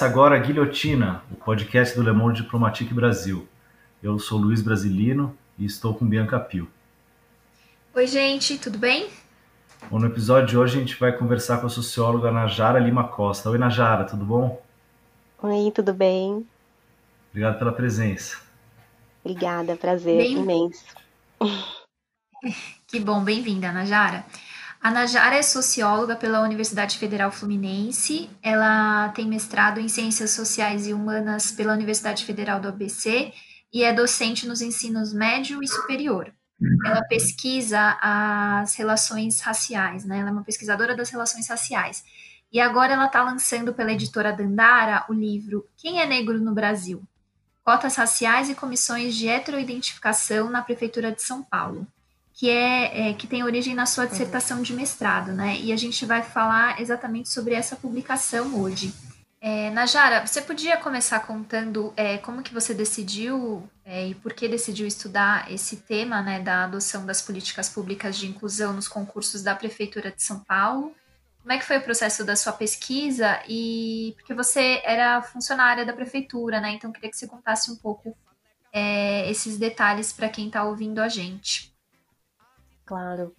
Começa agora a Guilhotina, o podcast do Le Monde Diplomatique Brasil. Eu sou Luiz Brasilino e estou com Bianca Pio. Oi, gente, tudo bem? Bom, no episódio de hoje a gente vai conversar com a socióloga Najara Lima Costa. Oi, Najara, tudo bom? Oi, tudo bem? Obrigado pela presença. Obrigada, prazer bem... imenso. Que bom, bem-vinda, Najara. A Najara é socióloga pela Universidade Federal Fluminense. Ela tem mestrado em Ciências Sociais e Humanas pela Universidade Federal do ABC e é docente nos ensinos médio e superior. Ela pesquisa as relações raciais, né? Ela é uma pesquisadora das relações raciais. E agora ela está lançando pela editora Dandara o livro Quem é Negro no Brasil? Cotas Raciais e Comissões de Heteroidentificação na Prefeitura de São Paulo, que é, é que tem origem na sua dissertação de mestrado, né? E a gente vai falar exatamente sobre essa publicação hoje. É, Najara, você podia começar contando é, como que você decidiu é, e por que decidiu estudar esse tema né, da adoção das políticas públicas de inclusão nos concursos da Prefeitura de São Paulo? Como é que foi o processo da sua pesquisa? E porque você era funcionária da prefeitura, né? Então queria que você contasse um pouco é, esses detalhes para quem está ouvindo a gente. Claro.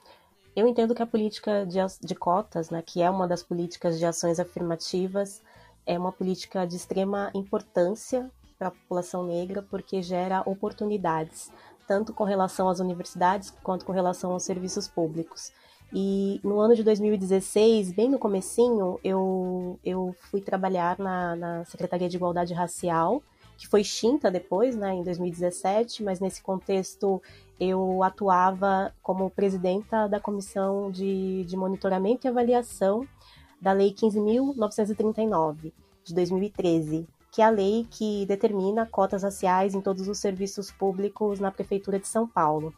Eu entendo que a política de, de cotas, né, que é uma das políticas de ações afirmativas, é uma política de extrema importância para a população negra porque gera oportunidades, tanto com relação às universidades quanto com relação aos serviços públicos. E no ano de 2016, bem no comecinho, eu, eu fui trabalhar na, na Secretaria de Igualdade Racial, que foi extinta depois, né, em 2017, mas nesse contexto eu atuava como presidenta da Comissão de, de Monitoramento e Avaliação da Lei 15.939, de 2013, que é a lei que determina cotas raciais em todos os serviços públicos na Prefeitura de São Paulo.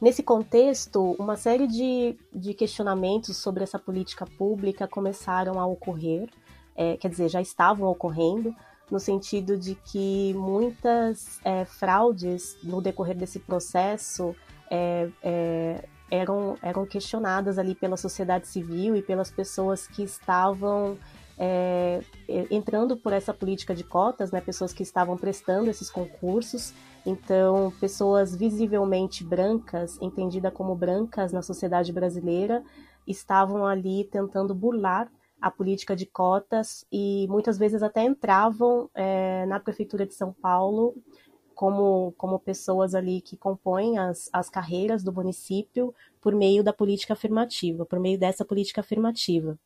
Nesse contexto, uma série de, de questionamentos sobre essa política pública começaram a ocorrer, é, quer dizer, já estavam ocorrendo, no sentido de que muitas é, fraudes no decorrer desse processo é, é eram, eram questionadas ali pela sociedade civil e pelas pessoas que estavam é, entrando por essa política de cotas, né, pessoas que estavam prestando esses concursos. Então, pessoas visivelmente brancas, entendida como brancas na sociedade brasileira, estavam ali tentando burlar a política de cotas e muitas vezes até entravam é, na prefeitura de São Paulo como, como pessoas ali que compõem as, as carreiras do município por meio da política afirmativa, por meio dessa política afirmativa.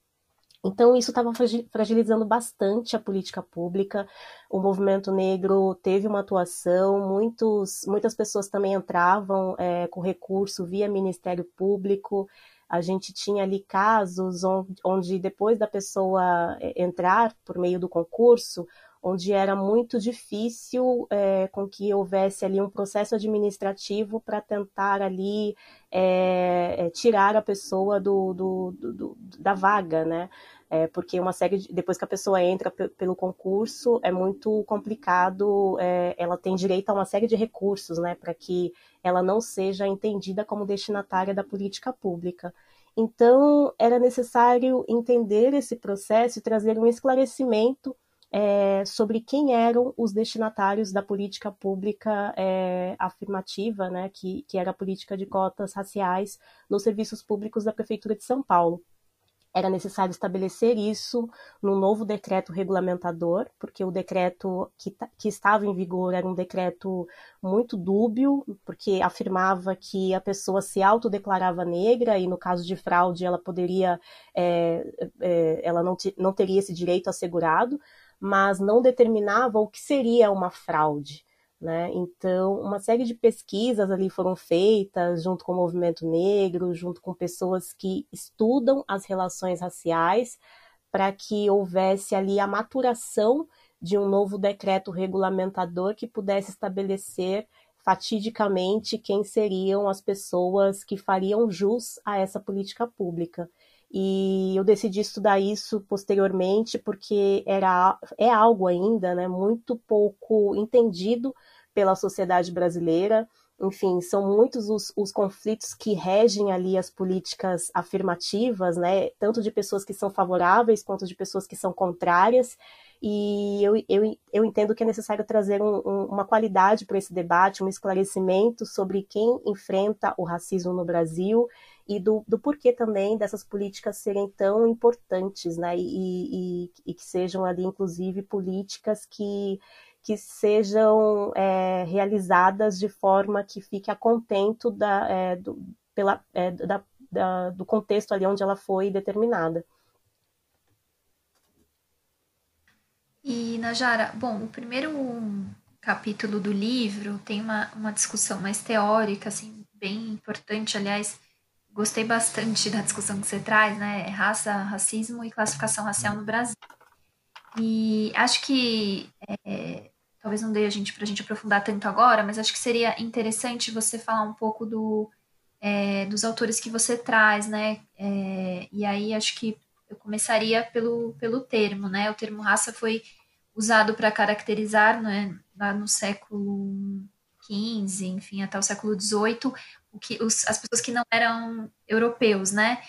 Então, isso estava fragilizando bastante a política pública. O movimento negro teve uma atuação, muitos, muitas pessoas também entravam é, com recurso via Ministério Público. A gente tinha ali casos onde, depois da pessoa é, entrar por meio do concurso, onde era muito difícil é, com que houvesse ali um processo administrativo para tentar ali é, é, tirar a pessoa do, do, do, da vaga, né? É, porque uma série de, depois que a pessoa entra pelo concurso é muito complicado, é, ela tem direito a uma série de recursos, né, para que ela não seja entendida como destinatária da política pública. Então, era necessário entender esse processo e trazer um esclarecimento é, sobre quem eram os destinatários da política pública é, afirmativa, né, que, que era a política de cotas raciais nos serviços públicos da Prefeitura de São Paulo. Era necessário estabelecer isso no novo decreto regulamentador, porque o decreto que, que estava em vigor era um decreto muito dúbio, porque afirmava que a pessoa se autodeclarava negra e, no caso de fraude, ela poderia, é, é, ela não, não teria esse direito assegurado mas não determinava o que seria uma fraude. Né? Então, uma série de pesquisas ali foram feitas junto com o movimento negro, junto com pessoas que estudam as relações raciais, para que houvesse ali a maturação de um novo decreto regulamentador que pudesse estabelecer fatidicamente quem seriam as pessoas que fariam jus a essa política pública. E eu decidi estudar isso posteriormente porque era, é algo ainda né, muito pouco entendido pela sociedade brasileira. Enfim, são muitos os, os conflitos que regem ali as políticas afirmativas, né, tanto de pessoas que são favoráveis quanto de pessoas que são contrárias e eu, eu, eu entendo que é necessário trazer um, um, uma qualidade para esse debate, um esclarecimento sobre quem enfrenta o racismo no Brasil e do, do porquê também dessas políticas serem tão importantes, né? E, e, e que sejam ali, inclusive, políticas que, que sejam é, realizadas de forma que fique a contento da, é, do, pela, é, da, da, do contexto ali onde ela foi determinada. E, Najara, bom, o primeiro capítulo do livro tem uma, uma discussão mais teórica, assim, bem importante, aliás, gostei bastante da discussão que você traz, né? Raça, racismo e classificação racial no Brasil. E acho que é, talvez não dê a gente para a gente aprofundar tanto agora, mas acho que seria interessante você falar um pouco do, é, dos autores que você traz, né? É, e aí acho que eu começaria pelo, pelo termo, né? O termo raça foi usado para caracterizar, né, lá no século XV, enfim, até o século XVIII, que, os, as pessoas que não eram europeus, né?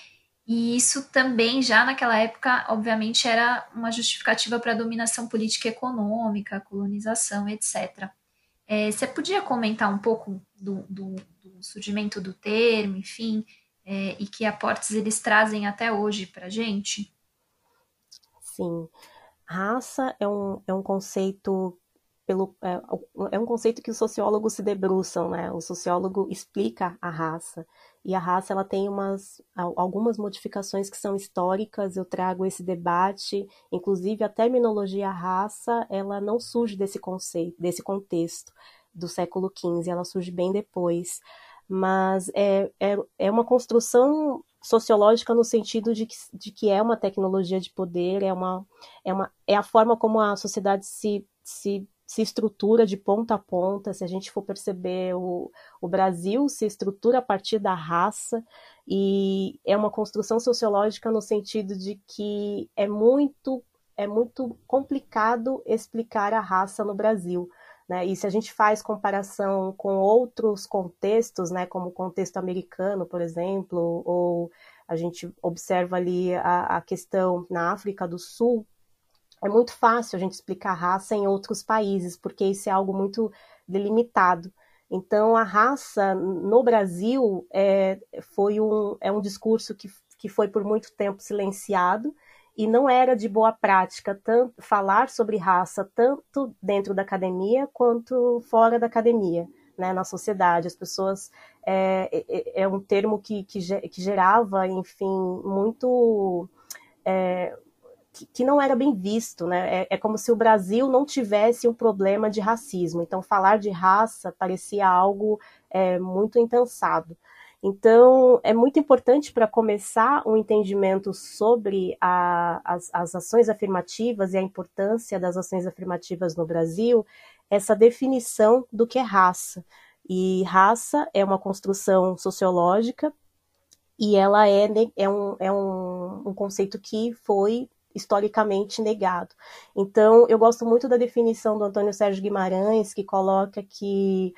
E isso também, já naquela época, obviamente, era uma justificativa para a dominação política e econômica, colonização, etc. É, você podia comentar um pouco do, do, do surgimento do termo, enfim, é, e que aportes eles trazem até hoje para a gente? Sim. Raça é um, é um conceito pelo, é, é, um conceito que os sociólogos se debruçam, né? O sociólogo explica a raça e a raça ela tem umas algumas modificações que são históricas. Eu trago esse debate, inclusive a terminologia raça, ela não surge desse conceito, desse contexto do século XV, ela surge bem depois mas é, é, é uma construção sociológica no sentido de que, de que é uma tecnologia de poder, é, uma, é, uma, é a forma como a sociedade se, se, se estrutura de ponta a ponta. Se a gente for perceber, o, o Brasil se estrutura a partir da raça, e é uma construção sociológica no sentido de que é muito, é muito complicado explicar a raça no Brasil. Né? E se a gente faz comparação com outros contextos, né, como o contexto americano, por exemplo, ou a gente observa ali a, a questão na África do Sul, é muito fácil a gente explicar raça em outros países, porque isso é algo muito delimitado. Então, a raça no Brasil é, foi um, é um discurso que, que foi por muito tempo silenciado, e não era de boa prática tanto, falar sobre raça tanto dentro da academia quanto fora da academia, né, na sociedade. As pessoas é, é, é um termo que, que, que, gerava, enfim, muito é, que, que, não era bem visto, né? É, é, como se o Brasil não tivesse um problema de racismo. Então, falar de raça parecia algo é, muito impensado. Então, é muito importante para começar um entendimento sobre a, as, as ações afirmativas e a importância das ações afirmativas no Brasil, essa definição do que é raça. E raça é uma construção sociológica e ela é, é, um, é um, um conceito que foi historicamente negado. Então, eu gosto muito da definição do Antônio Sérgio Guimarães, que coloca que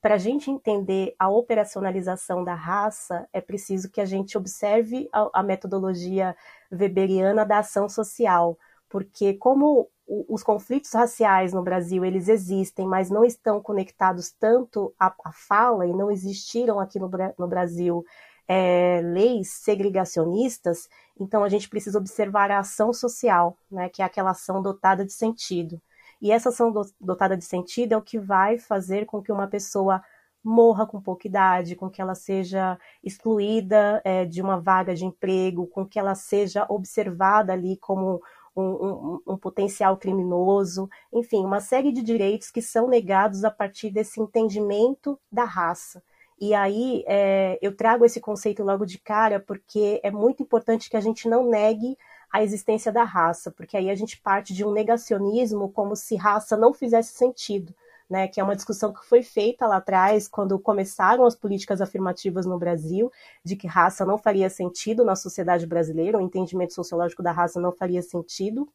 para a gente entender a operacionalização da raça, é preciso que a gente observe a, a metodologia weberiana da ação social, porque como os conflitos raciais no Brasil eles existem, mas não estão conectados tanto à, à fala e não existiram aqui no, no Brasil é, leis segregacionistas, então a gente precisa observar a ação social, né, que é aquela ação dotada de sentido. E essa ação dotada de sentido é o que vai fazer com que uma pessoa morra com pouca idade, com que ela seja excluída é, de uma vaga de emprego, com que ela seja observada ali como um, um, um, potencial criminoso, enfim, uma série de direitos que são negados a partir desse entendimento da raça. E aí é, eu trago esse conceito logo de cara porque é muito importante que a gente não negue a existência da raça, porque aí a gente parte de um negacionismo como se raça não fizesse sentido. Né, que é uma discussão que foi feita lá atrás, quando começaram as políticas afirmativas no Brasil, de que raça não faria sentido na sociedade brasileira, o entendimento sociológico da raça não faria sentido,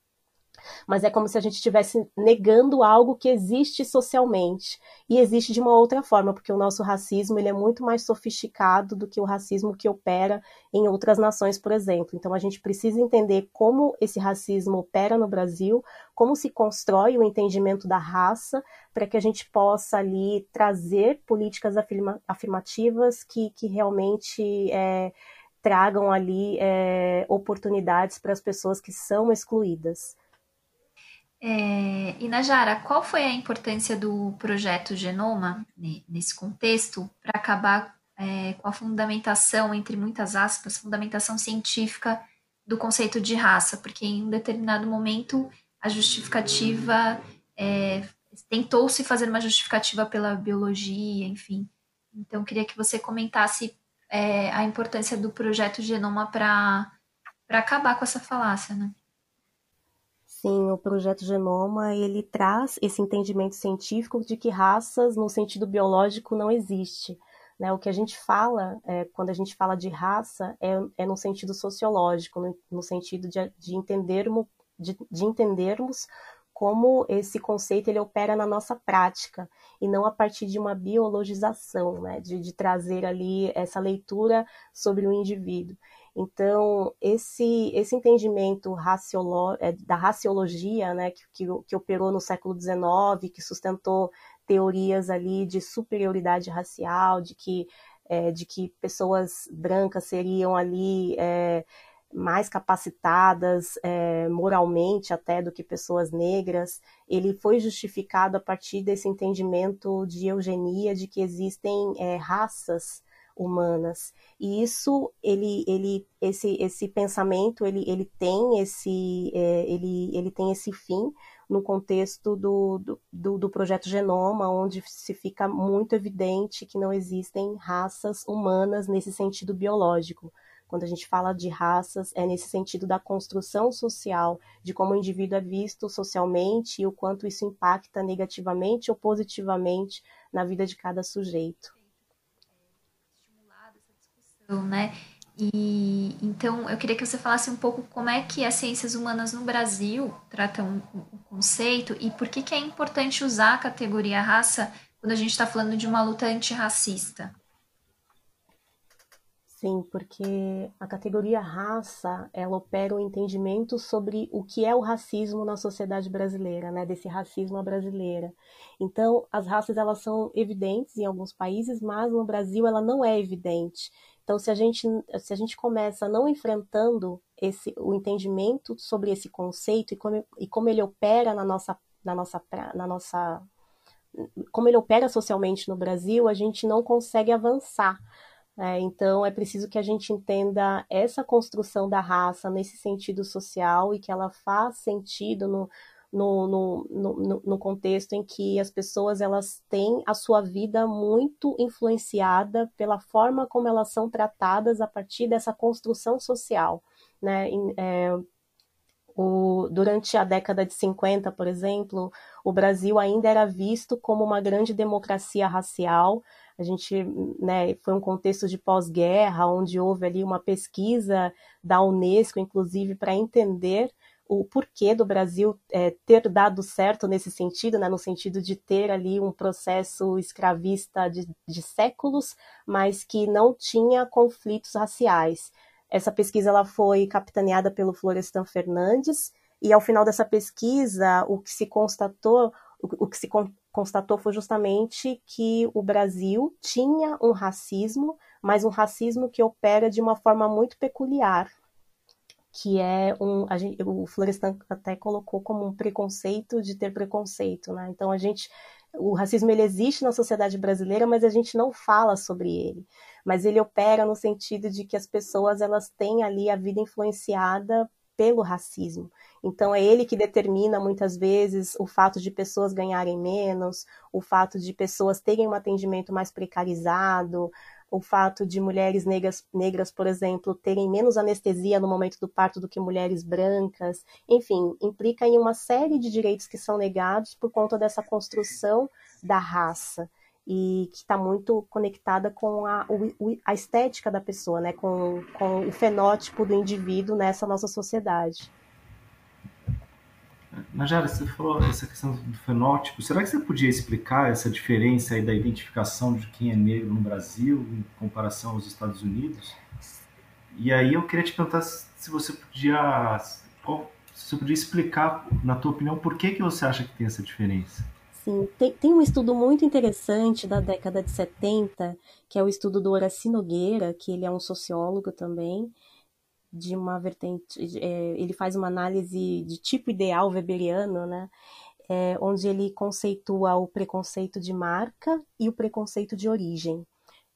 mas é como se a gente estivesse negando algo que existe socialmente e existe de uma outra forma, porque o nosso racismo ele é muito mais sofisticado do que o racismo que opera em outras nações, por exemplo. Então a gente precisa entender como esse racismo opera no Brasil, como se constrói o entendimento da raça, para que a gente possa ali trazer políticas afirma afirmativas que, que realmente é, tragam ali é, oportunidades para as pessoas que são excluídas. É, e Najara, qual foi a importância do projeto Genoma nesse contexto para acabar é, com a fundamentação, entre muitas aspas, fundamentação científica do conceito de raça? Porque em um determinado momento a justificativa é, tentou-se fazer uma justificativa pela biologia, enfim. Então, queria que você comentasse é, a importância do projeto Genoma para acabar com essa falácia, né? Sim, o projeto Genoma, ele traz esse entendimento científico de que raças, no sentido biológico, não existe. Né? O que a gente fala, é, quando a gente fala de raça, é, é no sentido sociológico, no, no sentido de, de, entendermos, de, de entendermos como esse conceito ele opera na nossa prática e não a partir de uma biologização, né, de, de trazer ali essa leitura sobre o indivíduo. Então, esse, esse entendimento raciolo, é, da raciologia, né, que, que, que operou no século XIX, que sustentou teorias ali de superioridade racial, de que, é, de que pessoas brancas seriam ali é, mais capacitadas é, moralmente até do que pessoas negras, ele foi justificado a partir desse entendimento de eugenia, de que existem é, raças humanas. E isso, ele, ele, esse, esse pensamento, ele, ele tem esse, é, ele, ele tem esse fim no contexto do, do, do, projeto Genoma, onde se fica muito evidente que não existem raças humanas nesse sentido biológico. Quando a gente fala de raças, é nesse sentido da construção social, de como o indivíduo é visto socialmente e o quanto isso impacta negativamente ou positivamente na vida de cada sujeito né? E então eu queria que você falasse um pouco como é que as ciências humanas no Brasil tratam o conceito e por que, que é importante usar a categoria raça quando a gente está falando de uma luta antirracista. Sim, porque a categoria raça, ela opera o um entendimento sobre o que é o racismo na sociedade brasileira, né, desse racismo à brasileira. Então, as raças elas são evidentes em alguns países, mas no Brasil ela não é evidente. Então, se a gente, se a gente começa não enfrentando esse, o entendimento sobre esse conceito e como, e como ele opera na nossa, na nossa, na nossa, como ele opera socialmente no Brasil, a gente não consegue avançar. É, então, é preciso que a gente entenda essa construção da raça nesse sentido social e que ela faz sentido no, no, no, no, no, contexto em que as pessoas elas têm a sua vida muito influenciada pela forma como elas são tratadas a partir dessa construção social. Né? É, o, durante a década de 50, por exemplo, o Brasil ainda era visto como uma grande democracia racial. A gente, né, foi um contexto de pós-guerra, onde houve ali uma pesquisa da Unesco, inclusive, para entender o porquê do Brasil é, ter dado certo nesse sentido, né, no sentido de ter ali um processo escravista de, de séculos, mas que não tinha conflitos raciais. Essa pesquisa ela foi capitaneada pelo Florestan Fernandes, e ao final dessa pesquisa, o que se constatou, o, o que se con constatou foi justamente que o Brasil tinha um racismo, mas um racismo que opera de uma forma muito peculiar, que é um. A gente, o Florestan até colocou como um preconceito de ter preconceito, né? Então a gente. O racismo ele existe na sociedade brasileira, mas a gente não fala sobre ele. Mas ele opera no sentido de que as pessoas elas têm ali a vida influenciada pelo racismo. Então é ele que determina muitas vezes o fato de pessoas ganharem menos, o fato de pessoas terem um atendimento mais precarizado, o fato de mulheres negras, negras, por exemplo, terem menos anestesia no momento do parto do que mulheres brancas, enfim, implica em uma série de direitos que são negados por conta dessa construção da raça. E que está muito conectada com a, a estética da pessoa, né, com, com o fenótipo do indivíduo nessa nossa sociedade. Najara, você falou essa questão do fenótipo. Será que você podia explicar essa diferença aí da identificação de quem é negro no Brasil em comparação aos Estados Unidos? E aí eu queria te perguntar se você podia, se você podia explicar, na tua opinião, por que, que você acha que tem essa diferença? Sim, tem, tem um estudo muito interessante da década de 70, que é o estudo do Horaci Nogueira, que ele é um sociólogo também, de uma vertente, é, ele faz uma análise de tipo ideal weberiano, né? É, onde ele conceitua o preconceito de marca e o preconceito de origem.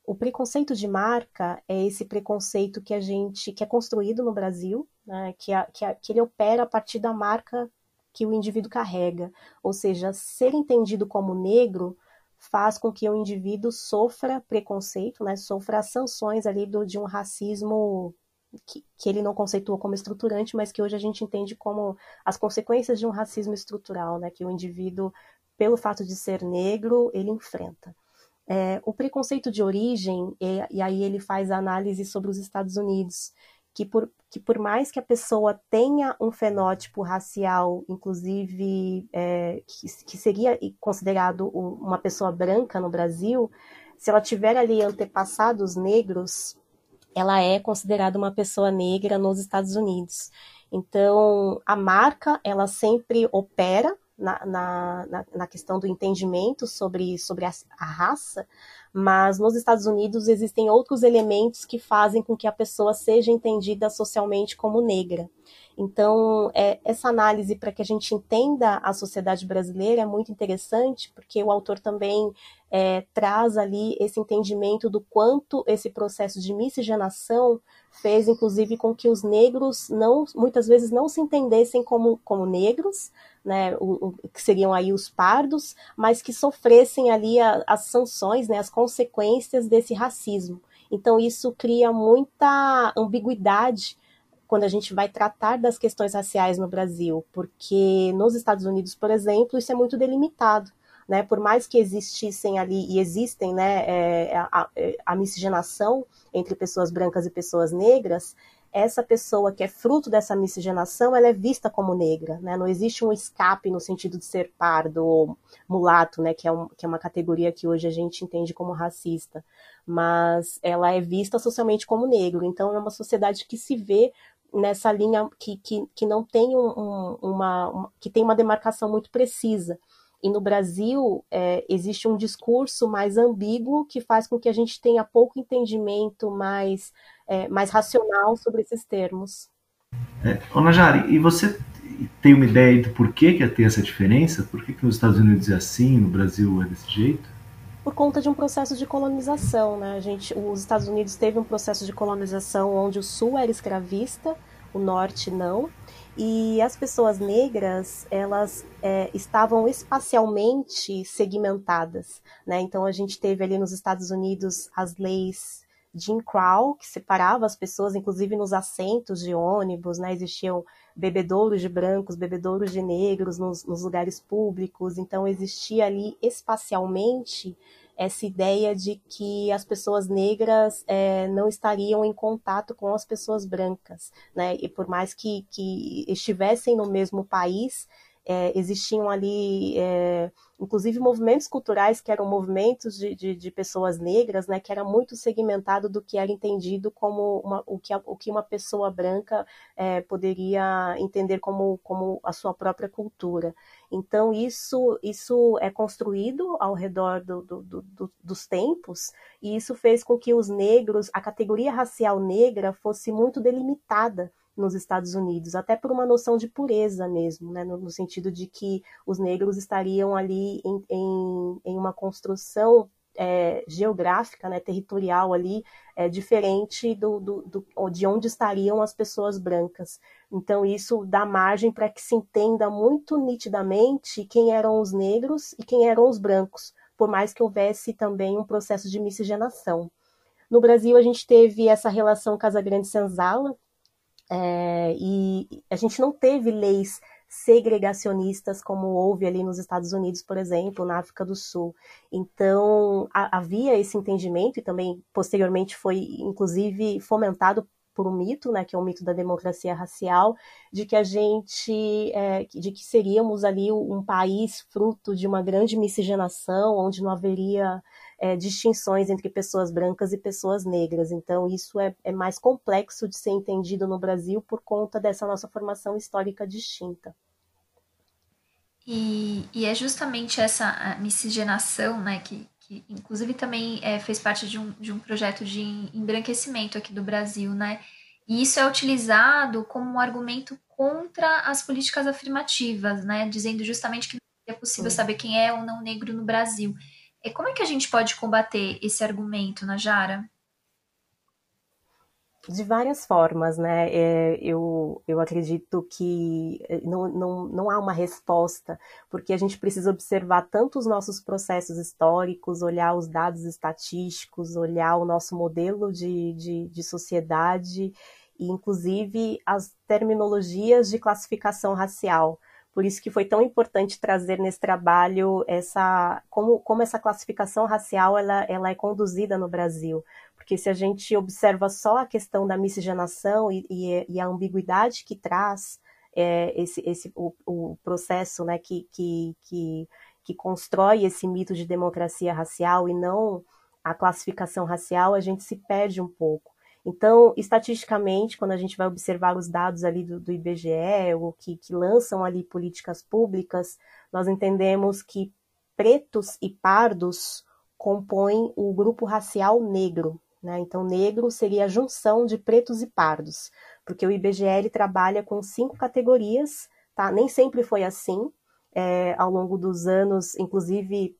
O preconceito de marca é esse preconceito que a gente que é construído no Brasil, né, que, a, que, a, que ele opera a partir da marca que o indivíduo carrega, ou seja, ser entendido como negro faz com que o indivíduo sofra preconceito, né, sofra as sanções ali do, de um racismo que, que, ele não conceitua como estruturante, mas que hoje a gente entende como as consequências de um racismo estrutural, né, que o indivíduo, pelo fato de ser negro, ele enfrenta. É, o preconceito de origem, e, e, aí ele faz a análise sobre os Estados Unidos, que por, que por mais que a pessoa tenha um fenótipo racial, inclusive é, que, que seria considerado uma pessoa branca no Brasil, se ela tiver ali antepassados negros, ela é considerada uma pessoa negra nos Estados Unidos. Então, a marca, ela sempre opera na, na, na questão do entendimento sobre, sobre a, a raça, mas nos Estados Unidos existem outros elementos que fazem com que a pessoa seja entendida socialmente como negra. Então, é, essa análise para que a gente entenda a sociedade brasileira é muito interessante, porque o autor também é, traz ali esse entendimento do quanto esse processo de miscigenação fez, inclusive, com que os negros não, muitas vezes não se entendessem como, como negros, né, o, o, que seriam aí os pardos, mas que sofressem ali a, as sanções, né, as consequências desse racismo. Então, isso cria muita ambiguidade quando a gente vai tratar das questões raciais no Brasil, porque nos Estados Unidos, por exemplo, isso é muito delimitado. Né, por mais que existissem ali e existem né, é, a, a, miscigenação entre pessoas brancas e pessoas negras, essa pessoa que é fruto dessa miscigenação, ela é vista como negra, né? Não existe um escape no sentido de ser pardo ou mulato, né? Que é, um, que é uma categoria que hoje a gente entende como racista, mas ela é vista socialmente como negro. Então é uma sociedade que se vê nessa linha que, que, que não tem um, uma, uma, que tem uma demarcação muito precisa. E no Brasil é, existe um discurso mais ambíguo que faz com que a gente tenha pouco entendimento mais, é, mais racional sobre esses termos. É, Ô Najari, e você tem uma ideia do porquê que tem essa diferença? Por que, que nos Estados Unidos é assim, no Brasil é desse jeito? por conta de um processo de colonização, né? A gente, os Estados Unidos teve um processo de colonização onde o Sul era escravista, o Norte não, e as pessoas negras elas é, estavam espacialmente segmentadas, né? Então a gente teve ali nos Estados Unidos as leis Jim Crow que separava as pessoas, inclusive nos assentos de ônibus, né? Existiam bebedouros de brancos, bebedouros de negros nos, nos lugares públicos, então existia ali espacialmente essa ideia de que as pessoas negras é, não estariam em contato com as pessoas brancas, né? E por mais que, que estivessem no mesmo país, é, existiam ali, é, inclusive, movimentos culturais que eram movimentos de, de, de, pessoas negras, né, que era muito segmentado do que era entendido como uma, o, que, o que uma pessoa branca é, poderia entender como, como a sua própria cultura. Então, isso, isso é construído ao redor do, do, do, dos tempos, e isso fez com que os negros, a categoria racial negra, fosse muito delimitada nos Estados Unidos, até por uma noção de pureza mesmo, né, no, no sentido de que os negros estariam ali em, em, em uma construção é, geográfica, né, territorial ali, é, diferente do, do, do, de onde estariam as pessoas brancas. Então, isso dá margem para que se entenda muito nitidamente quem eram os negros e quem eram os brancos, por mais que houvesse também um processo de miscigenação. No Brasil, a gente teve essa relação Casagrande-Senzala, é, e a gente não teve leis segregacionistas como houve ali nos Estados Unidos, por exemplo, na África do Sul. Então, a, havia esse entendimento e também posteriormente foi inclusive fomentado por um mito, né, que é o mito da democracia racial, de que a gente, é, de que seríamos ali um país fruto de uma grande miscigenação, onde não haveria é, distinções entre pessoas brancas e pessoas negras. Então, isso é, é mais complexo de ser entendido no Brasil por conta dessa nossa formação histórica distinta. E, e, é justamente essa miscigenação, né, que, que inclusive também é, fez parte de um, de um projeto de embranquecimento aqui do Brasil, né? E isso é utilizado como um argumento contra as políticas afirmativas, né? Dizendo justamente que não é possível saber quem é ou não negro no Brasil. E como é que a gente pode combater esse argumento, Najara? De várias formas, né? É, eu, eu acredito que é, não, não, não há uma resposta, porque a gente precisa observar tanto os nossos processos históricos, olhar os dados estatísticos, olhar o nosso modelo de, de, de sociedade e, inclusive, as terminologias de classificação racial por isso que foi tão importante trazer nesse trabalho essa como, como essa classificação racial ela, ela é conduzida no Brasil. Porque se a gente observa só a questão da miscigenação e, e, e a ambiguidade que traz é, esse, esse, o, o processo né, que, que, que, que constrói esse mito de democracia racial e não a classificação racial, a gente se perde um pouco. Então, estatisticamente, quando a gente vai observar os dados ali do, do IBGE, ou que, que lançam ali políticas públicas, nós entendemos que pretos e pardos compõem o grupo racial negro. Né? Então, negro seria a junção de pretos e pardos, porque o IBGE trabalha com cinco categorias, tá? nem sempre foi assim. É, ao longo dos anos, inclusive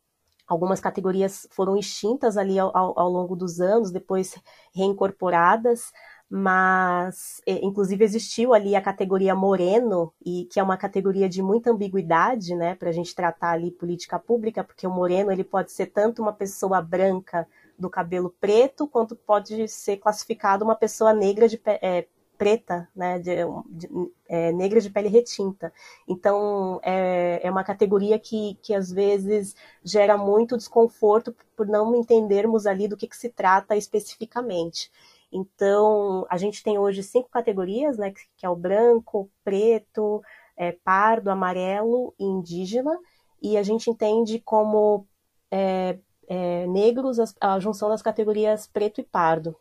Algumas categorias foram extintas ali ao, ao, ao longo dos anos, depois reincorporadas, mas é, inclusive existiu ali a categoria moreno e que é uma categoria de muita ambiguidade, né, para a gente tratar ali política pública, porque o moreno ele pode ser tanto uma pessoa branca do cabelo preto quanto pode ser classificado uma pessoa negra de é, preta, né, de, de, é, negra de pele retinta. Então, é, é uma categoria que, que às vezes gera muito desconforto por não entendermos ali do que, que se trata especificamente. Então, a gente tem hoje cinco categorias, né, que é o branco, preto, é, pardo, amarelo e indígena, e a gente entende como é, é, negros a, junção das categorias preto e pardo.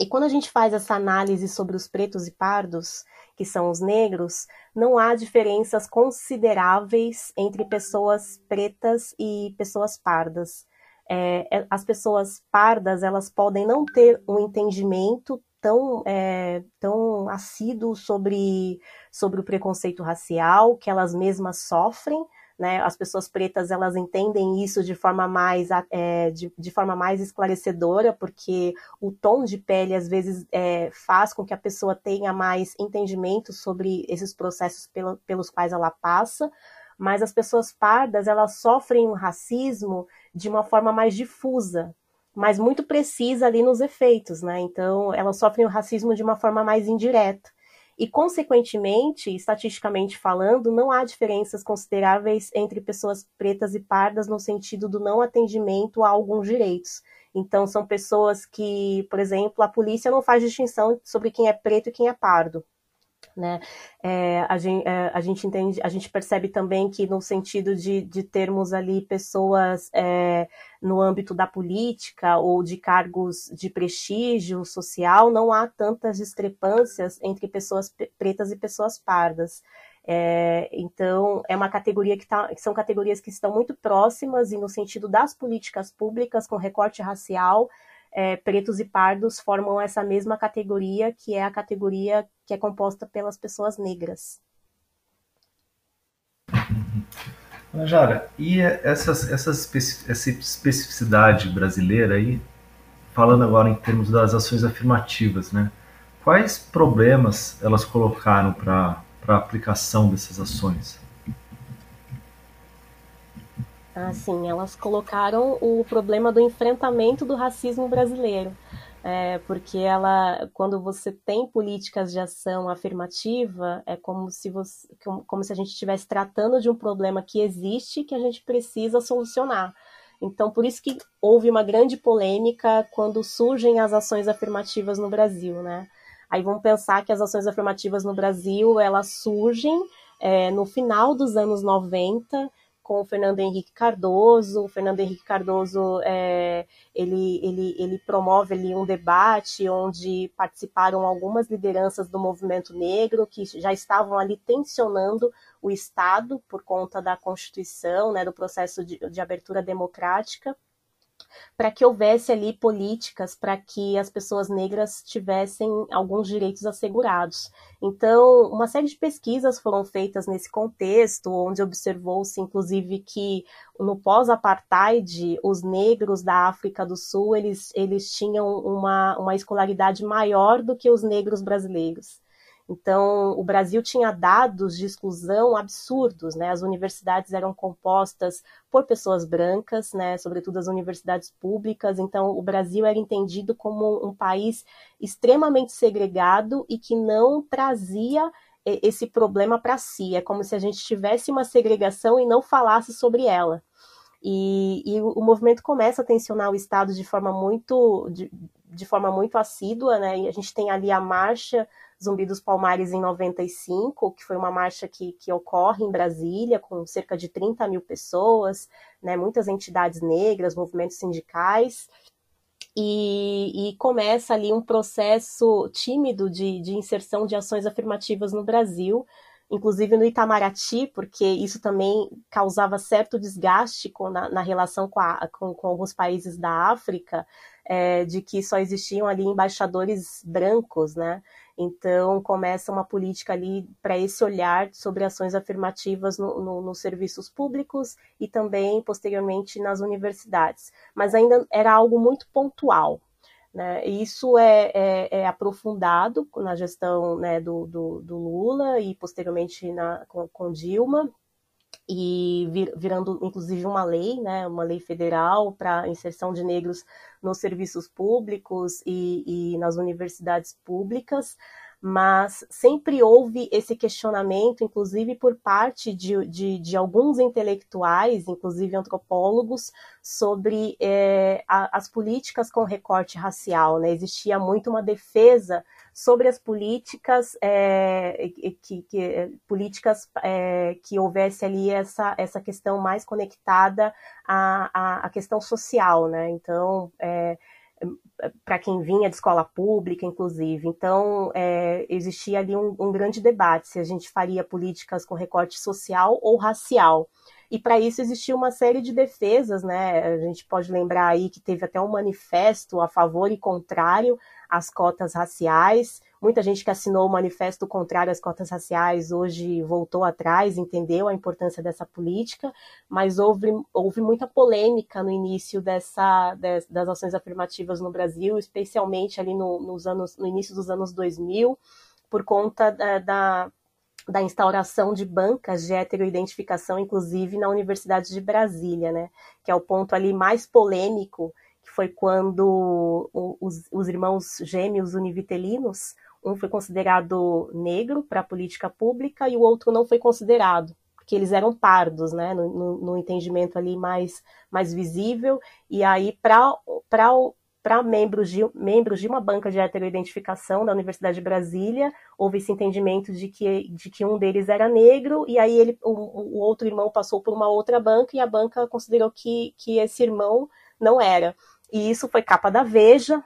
E quando a gente faz essa análise sobre os pretos e pardos, que são os negros, não há diferenças consideráveis entre pessoas pretas e pessoas pardas. É, é, as pessoas pardas elas podem não ter um entendimento tão, é, tão assíduo sobre, sobre o preconceito racial que elas mesmas sofrem, né? As pessoas pretas elas entendem isso de forma mais é, de, de, forma mais esclarecedora, porque o tom de pele às vezes é, faz com que a pessoa tenha mais entendimento sobre esses processos pelo, pelos quais ela passa. Mas as pessoas pardas elas sofrem um racismo de uma forma mais difusa, mas muito precisa ali nos efeitos, né? Então elas sofrem o racismo de uma forma mais indireta. E, consequentemente, estatisticamente falando, não há diferenças consideráveis entre pessoas pretas e pardas no sentido do não atendimento a alguns direitos. Então, são pessoas que, por exemplo, a polícia não faz distinção sobre quem é preto e quem é pardo. Né? É, a, gente, é, a, gente, entende, a gente percebe também que no sentido de, de termos ali pessoas é, no âmbito da política ou de cargos de prestígio social, não há tantas discrepâncias entre pessoas pretas e pessoas pardas. É, então, é uma categoria que, tá, são categorias que estão muito próximas e no sentido das políticas públicas com recorte racial, é, pretos e pardos formam essa mesma categoria, que é a categoria que é composta pelas pessoas negras. Jara, e essas, essas, essa especificidade brasileira aí, falando agora em termos das ações afirmativas, né? Quais problemas elas colocaram para a aplicação dessas ações? Assim, elas colocaram o problema do enfrentamento do racismo brasileiro. é, porque ela, quando você tem políticas de ação afirmativa, é como se você, como se a gente estivesse tratando de um problema que existe que a gente precisa solucionar. Então, por isso que houve uma grande polêmica quando surgem as ações afirmativas no Brasil, né? Aí vamos pensar que as ações afirmativas no Brasil, elas surgem é, no final dos anos 90, com o Fernando Henrique Cardoso. O Fernando Henrique Cardoso é, ele, ele, ele promove ali um debate onde participaram algumas lideranças do movimento negro que já estavam ali tensionando o Estado por conta da Constituição, né, do processo de, de abertura democrática para que houvesse ali políticas para que as pessoas negras tivessem alguns direitos assegurados. Então, uma série de pesquisas foram feitas nesse contexto, onde observou-se, inclusive, que no pós-apartheid, os negros da África do Sul, eles, eles tinham uma, uma escolaridade maior do que os negros brasileiros. Então, o Brasil tinha dados de exclusão absurdos, né? As universidades eram compostas por pessoas brancas, né? Sobretudo as universidades públicas. Então, o Brasil era entendido como um país extremamente segregado e que não trazia esse problema para si. É como se a gente tivesse uma segregação e não falasse sobre ela. E, e, o movimento começa a tensionar o Estado de forma muito, de, de forma muito assídua, né? E a gente tem ali a marcha Zumbi dos Palmares em 95, que foi uma marcha que, que ocorre em Brasília, com cerca de 30 mil pessoas, né, muitas entidades negras, movimentos sindicais, e, e, começa ali um processo tímido de, de inserção de ações afirmativas no Brasil, inclusive no Itamaraty, porque isso também causava certo desgaste com, na, na relação com, a, com, com, alguns países da África, é, de que só existiam ali embaixadores brancos, né? Então, começa uma política ali para esse olhar sobre ações afirmativas no, no, nos serviços públicos e também, posteriormente, nas universidades. Mas ainda era algo muito pontual. Né? Isso é, é, é aprofundado na gestão né, do, do, do, Lula e, posteriormente, na, com, com Dilma, e vir, virando inclusive uma lei, né, uma lei federal para inserção de negros nos serviços públicos e, e nas universidades públicas, mas sempre houve esse questionamento, inclusive por parte de, de, de alguns intelectuais, inclusive antropólogos, sobre é, a, as políticas com recorte racial. Né? Existia muito uma defesa sobre as políticas é, que, que, políticas é, que houvesse ali essa, essa questão mais conectada à, à, à questão social, né? Então, é, para quem vinha de escola pública, inclusive. Então, é, existia ali um, um, grande debate se a gente faria políticas com recorte social ou racial. E para isso existia uma série de defesas, né? A gente pode lembrar aí que teve até um manifesto a favor e contrário às cotas raciais. Muita gente que assinou o manifesto contrário às cotas raciais hoje voltou atrás, entendeu a importância dessa política, mas houve, houve muita polêmica no início dessa, das, das ações afirmativas no Brasil, especialmente ali no, nos anos, no início dos anos 2000, por conta da, da da instauração de bancas de heteroidentificação, inclusive na Universidade de Brasília, né? Que é o ponto ali mais polêmico, que foi quando os, os irmãos gêmeos univitelinos, um foi considerado negro para a política pública e o outro não foi considerado, porque eles eram pardos, né? No, no, no entendimento ali mais, mais visível, e aí para membros de, membros de uma banca de heteroidentificação da Universidade de Brasília, houve esse entendimento de que, de que um deles era negro, e aí ele, o, o outro irmão passou por uma outra banca, e a banca considerou que, que esse irmão não era. E isso foi capa da Veja,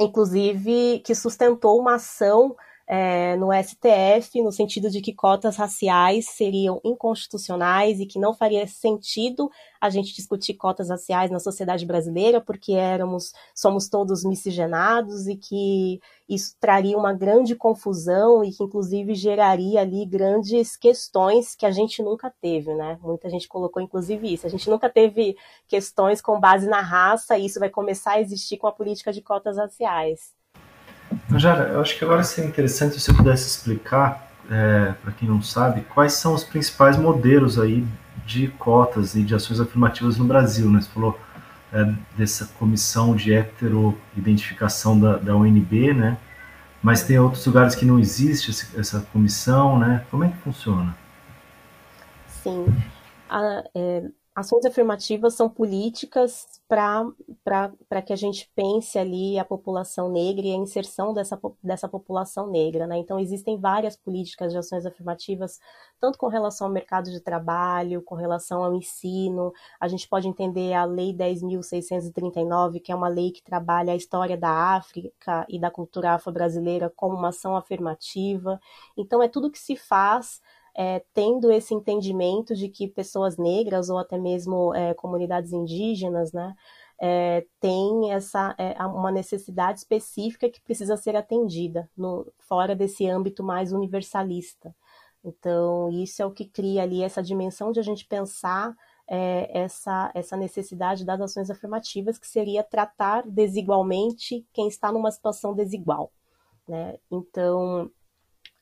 inclusive que sustentou uma ação é, no STF, no sentido de que cotas raciais seriam inconstitucionais e que não faria sentido a gente discutir cotas raciais na sociedade brasileira, porque éramos, somos todos miscigenados e que isso traria uma grande confusão e que inclusive geraria ali grandes questões que a gente nunca teve, né? Muita gente colocou inclusive isso. A gente nunca teve questões com base na raça e isso vai começar a existir com a política de cotas raciais. Jara, eu acho que agora seria interessante se você pudesse explicar, é, para quem não sabe, quais são os principais modelos aí de cotas e de ações afirmativas no Brasil. Né? Você falou é, dessa comissão de heteroidentificação da, da UNB, né? Mas tem outros lugares que não existe essa comissão, né? Como é que funciona? Sim. A, é, ações afirmativas são políticas para que a gente pense ali a população negra e a inserção dessa, dessa população negra. Né? Então, existem várias políticas de ações afirmativas, tanto com relação ao mercado de trabalho, com relação ao ensino. A gente pode entender a Lei 10.639, que é uma lei que trabalha a história da África e da cultura afro-brasileira como uma ação afirmativa. Então, é tudo que se faz é, tendo esse entendimento de que pessoas negras ou até mesmo é, comunidades indígenas, né, é, tem essa é, uma necessidade específica que precisa ser atendida no, fora desse âmbito mais universalista. Então, isso é o que cria ali essa dimensão de a gente pensar é, essa, essa necessidade das ações afirmativas, que seria tratar desigualmente quem está numa situação desigual. Né? Então,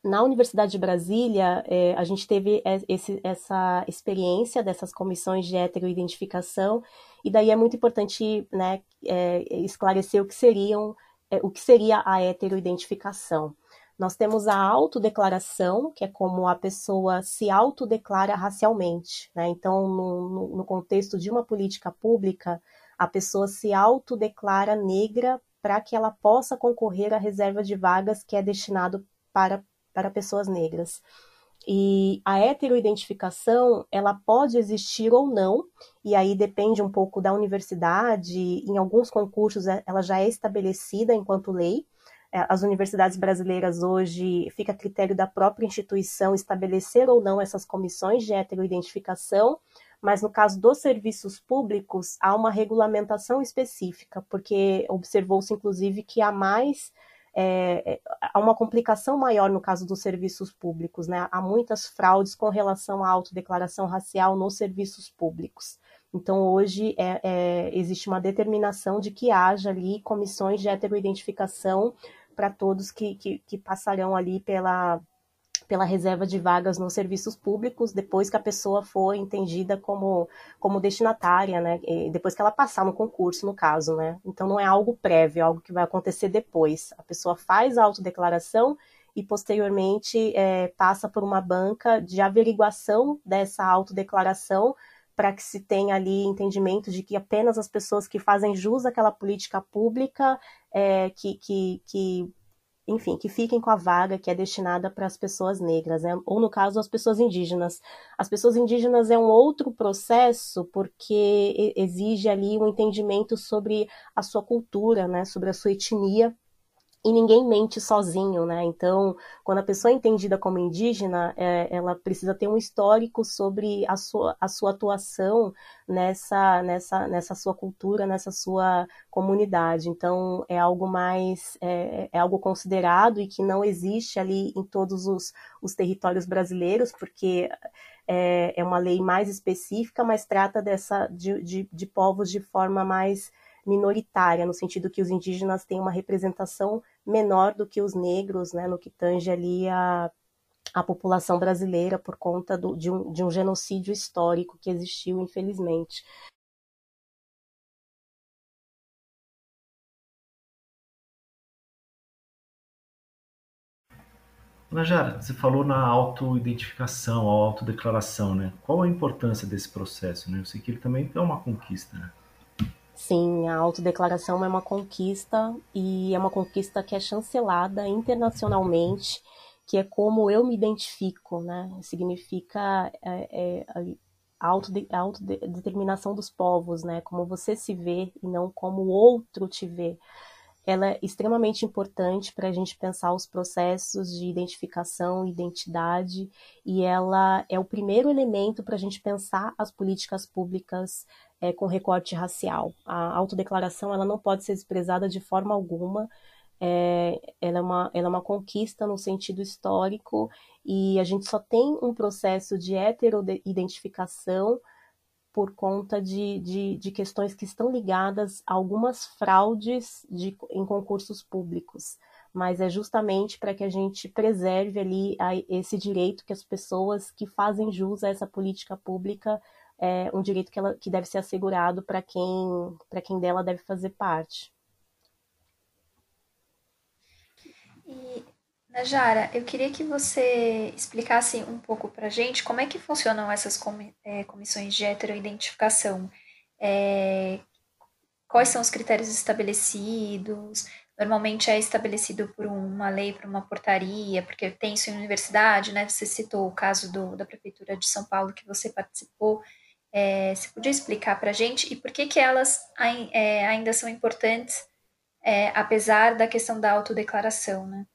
na Universidade de Brasília, é, a gente teve esse, essa experiência dessas comissões de heteroidentificação, e daí é muito importante né, é, esclarecer o que, seriam, é, o que seria a heteroidentificação. Nós temos a autodeclaração, que é como a pessoa se autodeclara racialmente. Né? Então, no, no contexto de uma política pública, a pessoa se autodeclara negra para que ela possa concorrer à reserva de vagas que é destinado para para pessoas negras. E a heteroidentificação, ela pode existir ou não, e aí depende um pouco da universidade, em alguns concursos é, ela já é estabelecida enquanto lei. É, as universidades brasileiras hoje fica a critério da própria instituição estabelecer ou não essas comissões de heteroidentificação, mas no caso dos serviços públicos há uma regulamentação específica, porque observou-se inclusive que há mais é, há uma complicação maior no caso dos serviços públicos, né? Há muitas fraudes com relação à autodeclaração racial nos serviços públicos. Então, hoje é, é, existe uma determinação de que haja ali comissões de heteroidentificação para todos que, que, que passarão ali pela, pela reserva de vagas nos serviços públicos depois que a pessoa for entendida como, como destinatária, né? E depois que ela passar no concurso, no caso, né? Então não é algo prévio, é algo que vai acontecer depois. A pessoa faz a autodeclaração e posteriormente é, passa por uma banca de averiguação dessa autodeclaração para que se tenha ali entendimento de que apenas as pessoas que fazem jus àquela política pública é, que, que, que enfim, que fiquem com a vaga que é destinada para as pessoas negras, né? ou no caso, as pessoas indígenas. As pessoas indígenas é um outro processo porque exige ali um entendimento sobre a sua cultura, né? sobre a sua etnia, e ninguém mente sozinho, né? Então, quando a pessoa é entendida como indígena, é, ela precisa ter um histórico sobre a sua, a sua atuação nessa, nessa, nessa sua cultura, nessa sua comunidade. Então, é algo mais, é, é algo considerado e que não existe ali em todos os, os territórios brasileiros, porque é, é uma lei mais específica, mas trata dessa, de, de, de povos de forma mais minoritária, no sentido que os indígenas têm uma representação menor do que os negros, né, no que tange ali a, a população brasileira por conta do, de, um, de um genocídio histórico que existiu, infelizmente. Najara, você falou na autoidentificação, autodeclaração, né? Qual a importância desse processo, né? Eu sei que ele também é uma conquista, né? Sim, a autodeclaração é uma conquista e é uma conquista que é chancelada internacionalmente, que é como eu me identifico, né? Significa é, é, a autodeterminação dos povos, né? Como você se vê e não como o outro te vê. Ela é extremamente importante para a gente pensar os processos de identificação, identidade, e ela é o primeiro elemento para a gente pensar as políticas públicas é, com recorte racial. A autodeclaração ela não pode ser desprezada de forma alguma. É, ela, é uma, ela é uma conquista no sentido histórico e a gente só tem um processo de heteroidentificação por conta de, de, de, questões que estão ligadas a algumas fraudes de, em concursos públicos. Mas é justamente para que a gente preserve ali a, esse direito que as pessoas que fazem jus a essa política pública é um direito que, ela, que deve ser assegurado para quem, quem dela deve fazer parte. E, Najara, eu queria que você explicasse um pouco para gente como é que funcionam essas é, comissões de heteroidentificação. É, quais são os critérios estabelecidos? Normalmente é estabelecido por uma lei, por uma portaria, porque tem isso em universidade, né? Você citou o caso do, da Prefeitura de São Paulo que você participou. É, você podia explicar para a gente e por que, que elas é, ainda são importantes, é, apesar da questão da autodeclaração, né?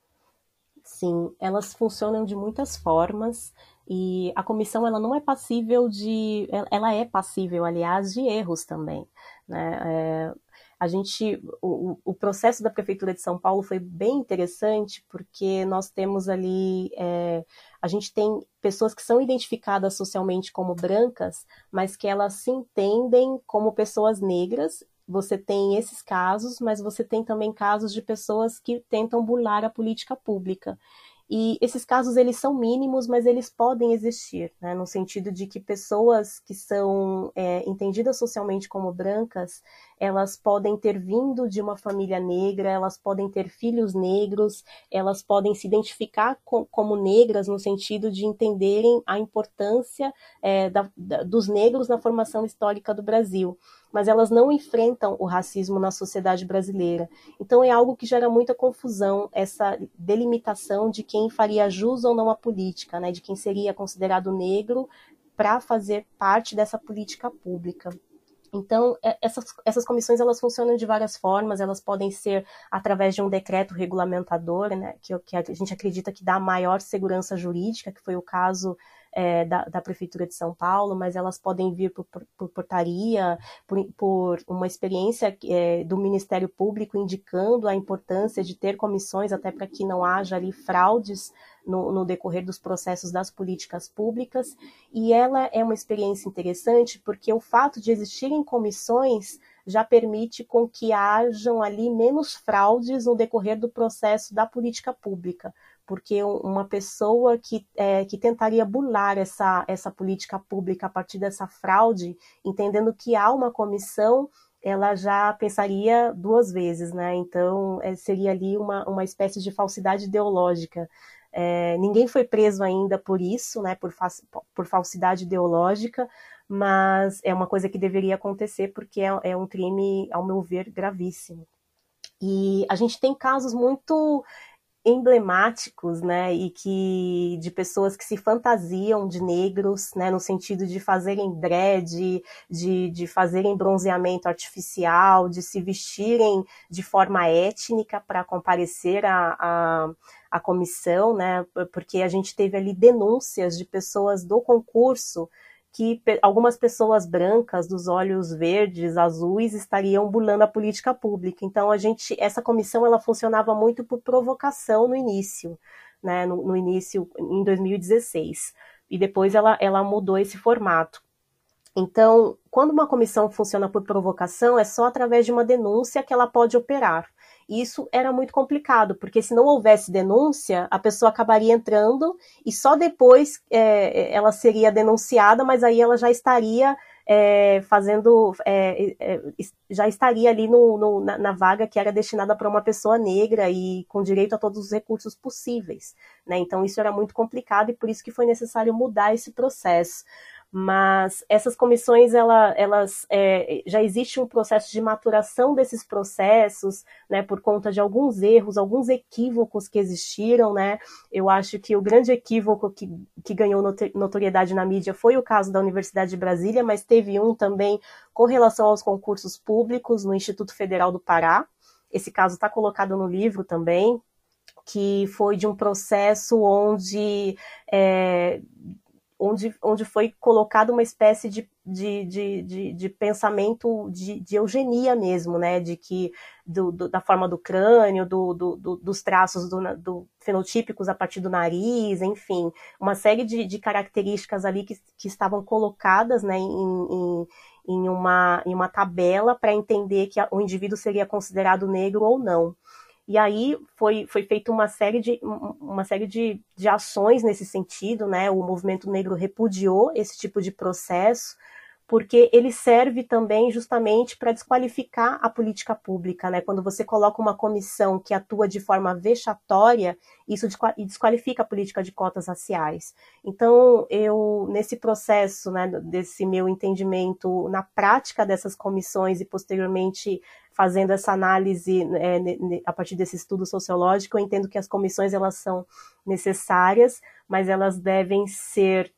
Sim, elas funcionam de muitas formas e a comissão ela não é passível de, ela é passível, aliás, de erros também. Né? É, a gente, o, o, processo da prefeitura de São Paulo foi bem interessante porque nós temos ali, é, a gente tem pessoas que são identificadas socialmente como brancas, mas que elas se entendem como pessoas negras você tem esses casos, mas você tem também casos de pessoas que tentam burlar a política pública. E esses casos eles são mínimos, mas eles podem existir, né? no sentido de que pessoas que são é, entendidas socialmente como brancas, elas podem ter vindo de uma família negra, elas podem ter filhos negros, elas podem se identificar com, como negras no sentido de entenderem a importância é, da, da, dos negros na formação histórica do Brasil mas elas não enfrentam o racismo na sociedade brasileira. Então é algo que gera muita confusão essa delimitação de quem faria jus ou não à política, né, de quem seria considerado negro para fazer parte dessa política pública. Então, é, essas, essas comissões elas funcionam de várias formas, elas podem ser através de um decreto regulamentador, né, que, que a gente acredita que dá maior segurança jurídica, que foi o caso é, da, da, Prefeitura de São Paulo, mas elas podem vir por, por, por portaria, por, por, uma experiência é, do Ministério Público indicando a importância de ter comissões, até para que não haja ali fraudes no, no, decorrer dos processos das políticas públicas. E ela é uma experiência interessante porque o fato de existirem comissões já permite com que hajam ali menos fraudes no decorrer do processo da política pública porque uma pessoa que, é, que tentaria burlar essa, essa política pública a partir dessa fraude, entendendo que há uma comissão, ela já pensaria duas vezes, né? Então, é, seria ali uma, uma espécie de falsidade ideológica. É, ninguém foi preso ainda por isso, né? Por, fa por falsidade ideológica, mas é uma coisa que deveria acontecer porque é, é um crime, ao meu ver, gravíssimo. E a gente tem casos muito emblemáticos, né, e que de pessoas que se fantasiam de negros, né, no sentido de fazerem dread, de, de fazerem bronzeamento artificial, de se vestirem de forma étnica para comparecer à, à, à comissão, né, porque a gente teve ali denúncias de pessoas do concurso que algumas pessoas brancas dos olhos verdes, azuis, estariam burlando a política pública. Então a gente, essa comissão, ela funcionava muito por provocação no início, né, no, no início em 2016, e depois ela, ela mudou esse formato. Então, quando uma comissão funciona por provocação, é só através de uma denúncia que ela pode operar isso era muito complicado, porque se não houvesse denúncia, a pessoa acabaria entrando e só depois é, ela seria denunciada, mas aí ela já estaria é, fazendo, é, é já estaria ali no, no, na, na, vaga que era destinada para uma pessoa negra e com direito a todos os recursos possíveis. Né? Então isso era muito complicado e por isso que foi necessário mudar esse processo mas essas comissões ela, elas é, já existe um processo de maturação desses processos, né, por conta de alguns erros, alguns equívocos que existiram, né. Eu acho que o grande equívoco que, que ganhou notoriedade na mídia foi o caso da Universidade de Brasília, mas teve um também com relação aos concursos públicos no Instituto Federal do Pará. Esse caso está colocado no livro também, que foi de um processo onde é, onde, onde foi colocado uma espécie de, de, de, de, de pensamento de, de, eugenia mesmo, né? De que do, do, da forma do crânio, do, do dos traços fenotípicos a partir do nariz, enfim, uma série de, de características ali que, que estavam colocadas né, em, em, em, uma, em uma tabela para entender que o indivíduo seria considerado negro ou não. E aí foi, foi feita uma série, de, uma série de, de ações nesse sentido, né? O movimento negro repudiou esse tipo de processo, porque ele serve também justamente para desqualificar a política pública, né? Quando você coloca uma comissão que atua de forma vexatória, isso desqualifica a política de cotas raciais. Então, eu nesse processo, né, desse meu entendimento na prática dessas comissões e posteriormente fazendo essa análise é, a partir desse estudo sociológico, eu entendo que as comissões elas são necessárias, mas elas devem ser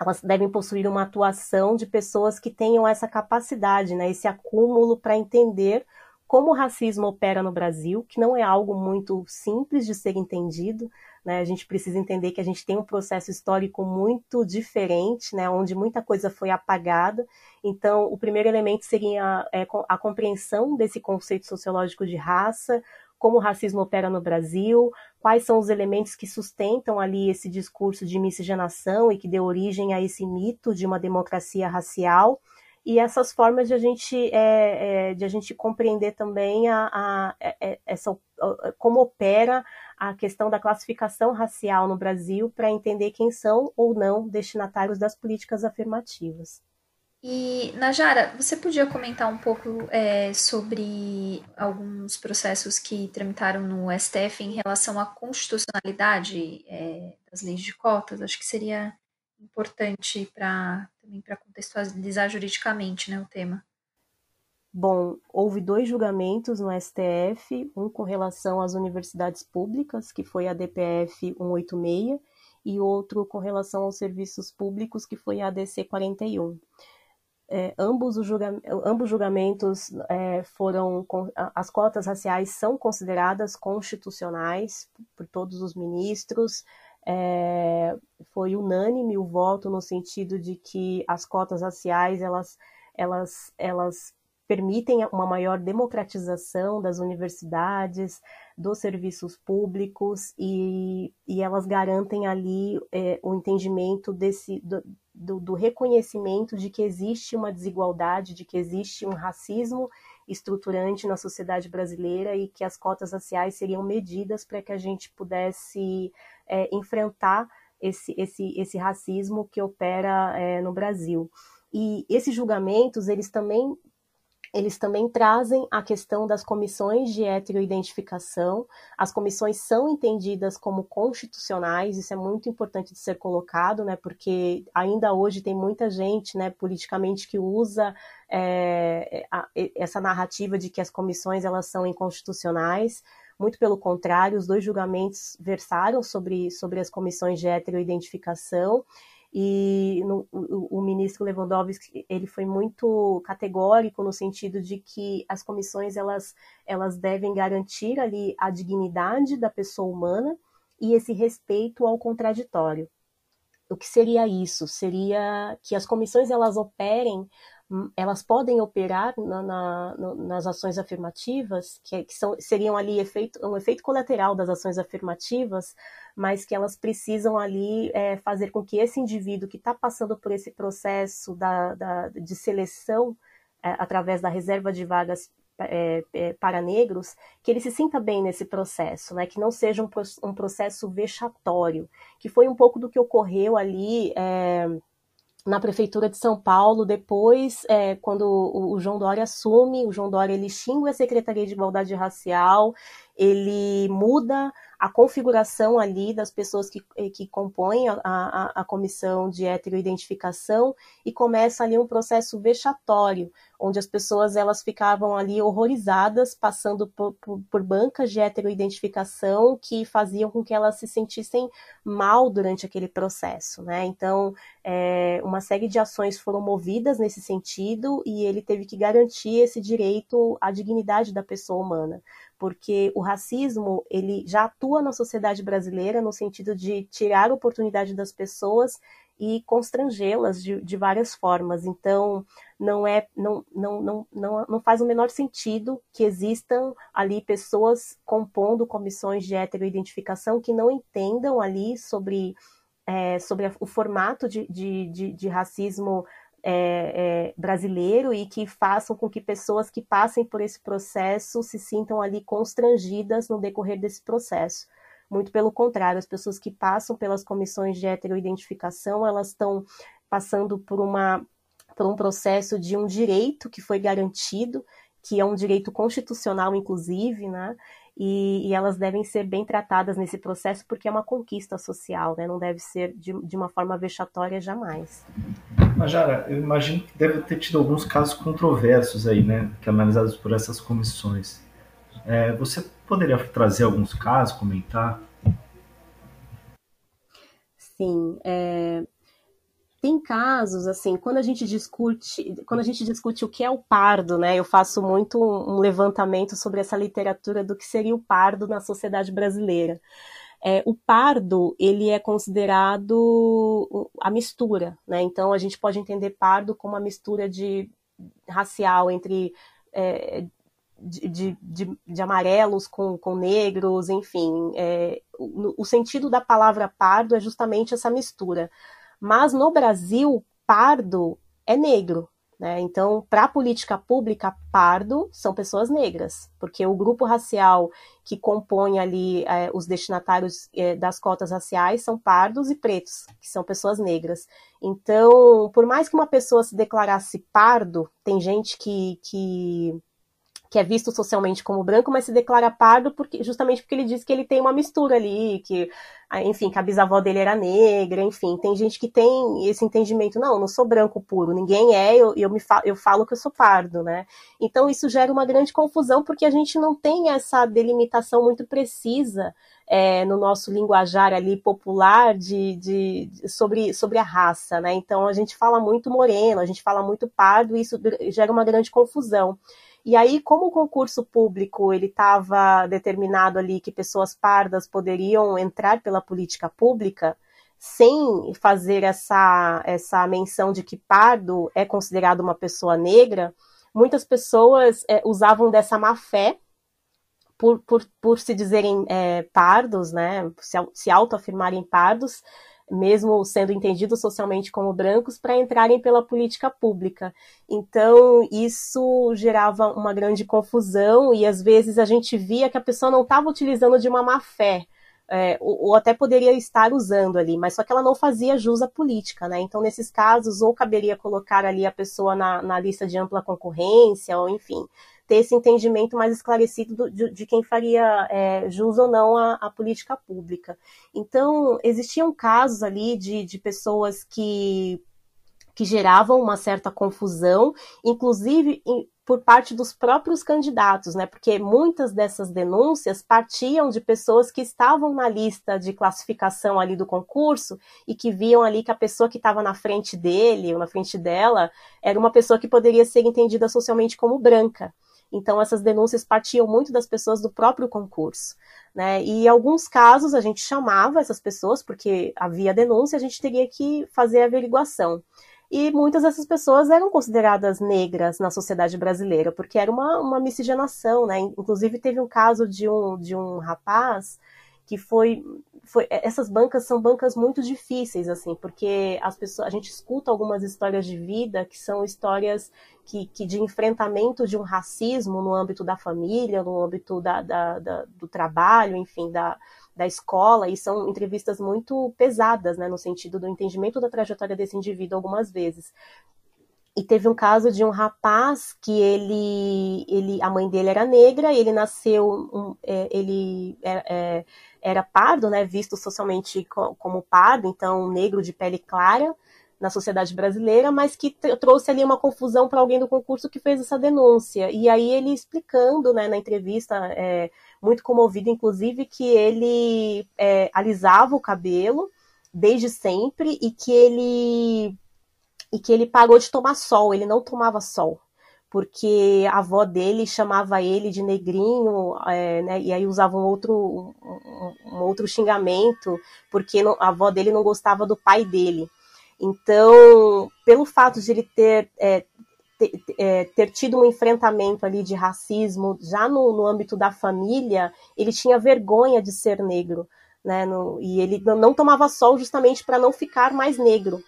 elas devem possuir uma atuação de pessoas que tenham essa capacidade, né, esse acúmulo para entender como o racismo opera no Brasil, que não é algo muito simples de ser entendido. Né? A gente precisa entender que a gente tem um processo histórico muito diferente, né? onde muita coisa foi apagada. Então, o primeiro elemento seria é, a compreensão desse conceito sociológico de raça, como o racismo opera no Brasil, quais são os elementos que sustentam ali esse discurso de miscigenação e que deu origem a esse mito de uma democracia racial e essas formas de a gente é, é, de a gente compreender também a, a, é, é, essa como opera a questão da classificação racial no Brasil para entender quem são ou não destinatários das políticas afirmativas. E, Najara, você podia comentar um pouco é, sobre alguns processos que tramitaram no STF em relação à constitucionalidade é, das leis de cotas? Acho que seria importante para também para contextualizar juridicamente né, o tema. Bom, houve dois julgamentos no STF, um com relação às universidades públicas, que foi a DPF 186, e outro com relação aos serviços públicos, que foi a ADC 41 é, ambos, os julga, ambos julgamentos é, foram. As cotas raciais são consideradas constitucionais por todos os ministros. É, foi unânime o voto no sentido de que as cotas raciais elas, elas, elas permitem uma maior democratização das universidades, dos serviços públicos e, e elas garantem ali é, o entendimento desse, do, do, do, reconhecimento de que existe uma desigualdade, de que existe um racismo estruturante na sociedade brasileira e que as cotas raciais seriam medidas para que a gente pudesse é, enfrentar esse, esse, esse racismo que opera é, no Brasil. E esses julgamentos, eles também eles também trazem a questão das comissões de heteroidentificação. As comissões são entendidas como constitucionais, isso é muito importante de ser colocado, né, porque ainda hoje tem muita gente, né, politicamente que usa é, a, essa narrativa de que as comissões elas são inconstitucionais. Muito pelo contrário, os dois julgamentos versaram sobre, sobre as comissões de heteroidentificação e no, o, o, ministro Lewandowski ele foi muito categórico no sentido de que as comissões elas, elas devem garantir ali a dignidade da pessoa humana e esse respeito ao contraditório. O que seria isso? Seria que as comissões elas operem elas podem operar na, na, nas ações afirmativas, que, que são, seriam ali efeito, um efeito colateral das ações afirmativas, mas que elas precisam ali é, fazer com que esse indivíduo que está passando por esse processo da, da de seleção é, através da reserva de vagas é, é, para negros, que ele se sinta bem nesse processo, né? que não seja um, um processo vexatório, que foi um pouco do que ocorreu ali é, na prefeitura de São Paulo, depois, é, quando o, o, João Dória assume, o João Dória ele xinga a Secretaria de Igualdade Racial, ele muda a configuração ali das pessoas que, que compõem a, a, a comissão de heteroidentificação e começa ali um processo vexatório, onde as pessoas elas ficavam ali horrorizadas, passando por, por, por bancas de heteroidentificação que faziam com que elas se sentissem mal durante aquele processo, né? Então, é, uma série de ações foram movidas nesse sentido e ele teve que garantir esse direito à dignidade da pessoa humana porque o racismo ele já atua na sociedade brasileira no sentido de tirar a oportunidade das pessoas e constrangê-las de, de, várias formas. Então, não é não, não, não, não, não faz o menor sentido que existam ali pessoas compondo comissões de heteroidentificação que não entendam ali sobre, é, sobre o formato de, de, de, de racismo é, é, brasileiro e que façam com que pessoas que passem por esse processo se sintam ali constrangidas no decorrer desse processo. Muito pelo contrário, as pessoas que passam pelas comissões de heteroidentificação, elas estão passando por uma por um processo de um direito que foi garantido, que é um direito constitucional, inclusive, né? E, e, elas devem ser bem tratadas nesse processo porque é uma conquista social, né? não deve ser de, de uma forma vexatória jamais. Majara, eu imagino que deve ter tido alguns casos controversos aí, né, que analisados por essas comissões. É, você poderia trazer alguns casos, comentar? Sim, é, tem casos assim, quando a gente discute, quando a gente discute o que é o pardo, né? Eu faço muito um, levantamento sobre essa literatura do que seria o pardo na sociedade brasileira. É, o pardo ele é considerado a mistura, né? Então a gente pode entender pardo como uma mistura de racial entre é, de, de, de, de, amarelos com, com negros, enfim. É, o, o sentido da palavra pardo é justamente essa mistura. Mas no Brasil, pardo é negro. Né? Então, para a política pública, pardo são pessoas negras, porque o grupo racial que compõe ali é, os destinatários é, das cotas raciais são pardos e pretos, que são pessoas negras. Então, por mais que uma pessoa se declarasse pardo, tem gente que, que que é visto socialmente como branco, mas se declara pardo porque, justamente porque ele diz que ele tem uma mistura ali, que, enfim, que a bisavó dele era negra, enfim, tem gente que tem esse entendimento, não, não sou branco puro, ninguém é, eu, eu, me falo, eu falo que eu sou pardo, né? Então isso gera uma grande confusão porque a gente não tem essa delimitação muito precisa é, no nosso linguajar ali popular de, de, de, sobre, sobre a raça, né? Então a gente fala muito moreno, a gente fala muito pardo, e isso gera uma grande confusão. E aí, como o concurso público ele estava determinado ali que pessoas pardas poderiam entrar pela política pública, sem fazer essa, essa menção de que pardo é considerado uma pessoa negra, muitas pessoas é, usavam dessa má fé por, por, por se dizerem é, pardos, né, se, se autoafirmarem pardos, mesmo sendo entendidos socialmente como brancos, para entrarem pela política pública. Então, isso gerava uma grande confusão e às vezes a gente via que a pessoa não estava utilizando de uma má fé. É, ou, ou, até poderia estar usando ali, mas só que ela não fazia jus à política, né? Então, nesses casos, ou caberia colocar ali a pessoa na, na lista de ampla concorrência, ou enfim, ter esse entendimento mais esclarecido do, de, de, quem faria é, jus ou não à, política pública. Então, existiam casos ali de, de pessoas que, que geravam uma certa confusão, inclusive em, por parte dos próprios candidatos, né? Porque muitas dessas denúncias partiam de pessoas que estavam na lista de classificação ali do concurso e que viam ali que a pessoa que estava na frente dele ou na frente dela era uma pessoa que poderia ser entendida socialmente como branca. Então, essas denúncias partiam muito das pessoas do próprio concurso. Né? E em alguns casos a gente chamava essas pessoas, porque havia denúncia, a gente teria que fazer a averiguação. E muitas dessas pessoas eram consideradas negras na sociedade brasileira, porque era uma, uma miscigenação, né? Inclusive teve um caso de um, de um rapaz que foi, foi essas bancas são bancas muito difíceis assim porque as pessoas a gente escuta algumas histórias de vida que são histórias que, que de enfrentamento de um racismo no âmbito da família no âmbito da, da, da, do trabalho enfim da, da escola e são entrevistas muito pesadas né no sentido do entendimento da trajetória desse indivíduo algumas vezes e teve um caso de um rapaz que ele, ele a mãe dele era negra, ele nasceu, um, é, ele é, é, era pardo, né, visto socialmente como pardo, então negro de pele clara na sociedade brasileira, mas que trouxe ali uma confusão para alguém do concurso que fez essa denúncia. E aí ele explicando, né, na entrevista, é, muito comovido, inclusive, que ele é, alisava o cabelo desde sempre e que ele e que ele parou de tomar sol, ele não tomava sol porque a avó dele chamava ele de negrinho, é, né, e aí usava um outro, um, um outro xingamento, porque não, a avó dele não gostava do pai dele. Então, pelo fato de ele ter, é, ter, é, ter, tido um enfrentamento ali de racismo já no, no âmbito da família, ele tinha vergonha de ser negro. Né, no, e ele não tomava sol justamente para não ficar mais negro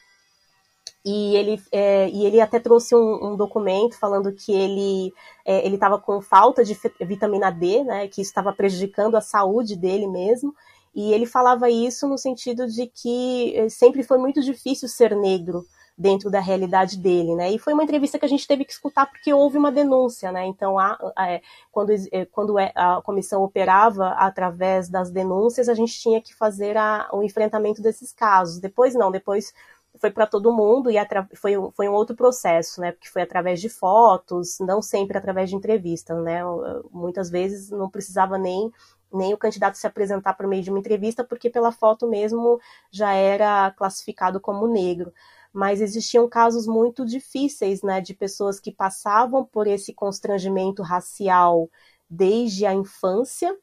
e ele, é, e ele até trouxe um, um, documento falando que ele é, ele estava com falta de vitamina D, né, que estava prejudicando a saúde dele mesmo. E ele falava isso no sentido de que eh, sempre foi muito difícil ser negro dentro da realidade dele, né? E foi uma entrevista que a gente teve que escutar porque houve uma denúncia, né? Então, a, a, é, quando, é, quando é, a comissão operava através das denúncias, a gente tinha que fazer a, o enfrentamento desses casos. Depois não, depois foi para todo mundo e foi, foi um outro processo, né? Porque foi através de fotos, não sempre através de entrevistas, né? Muitas vezes não precisava nem nem o candidato se apresentar por meio de uma entrevista, porque pela foto mesmo já era classificado como negro mas existiam casos muito difíceis, né, de pessoas que passavam por esse constrangimento racial desde a infância,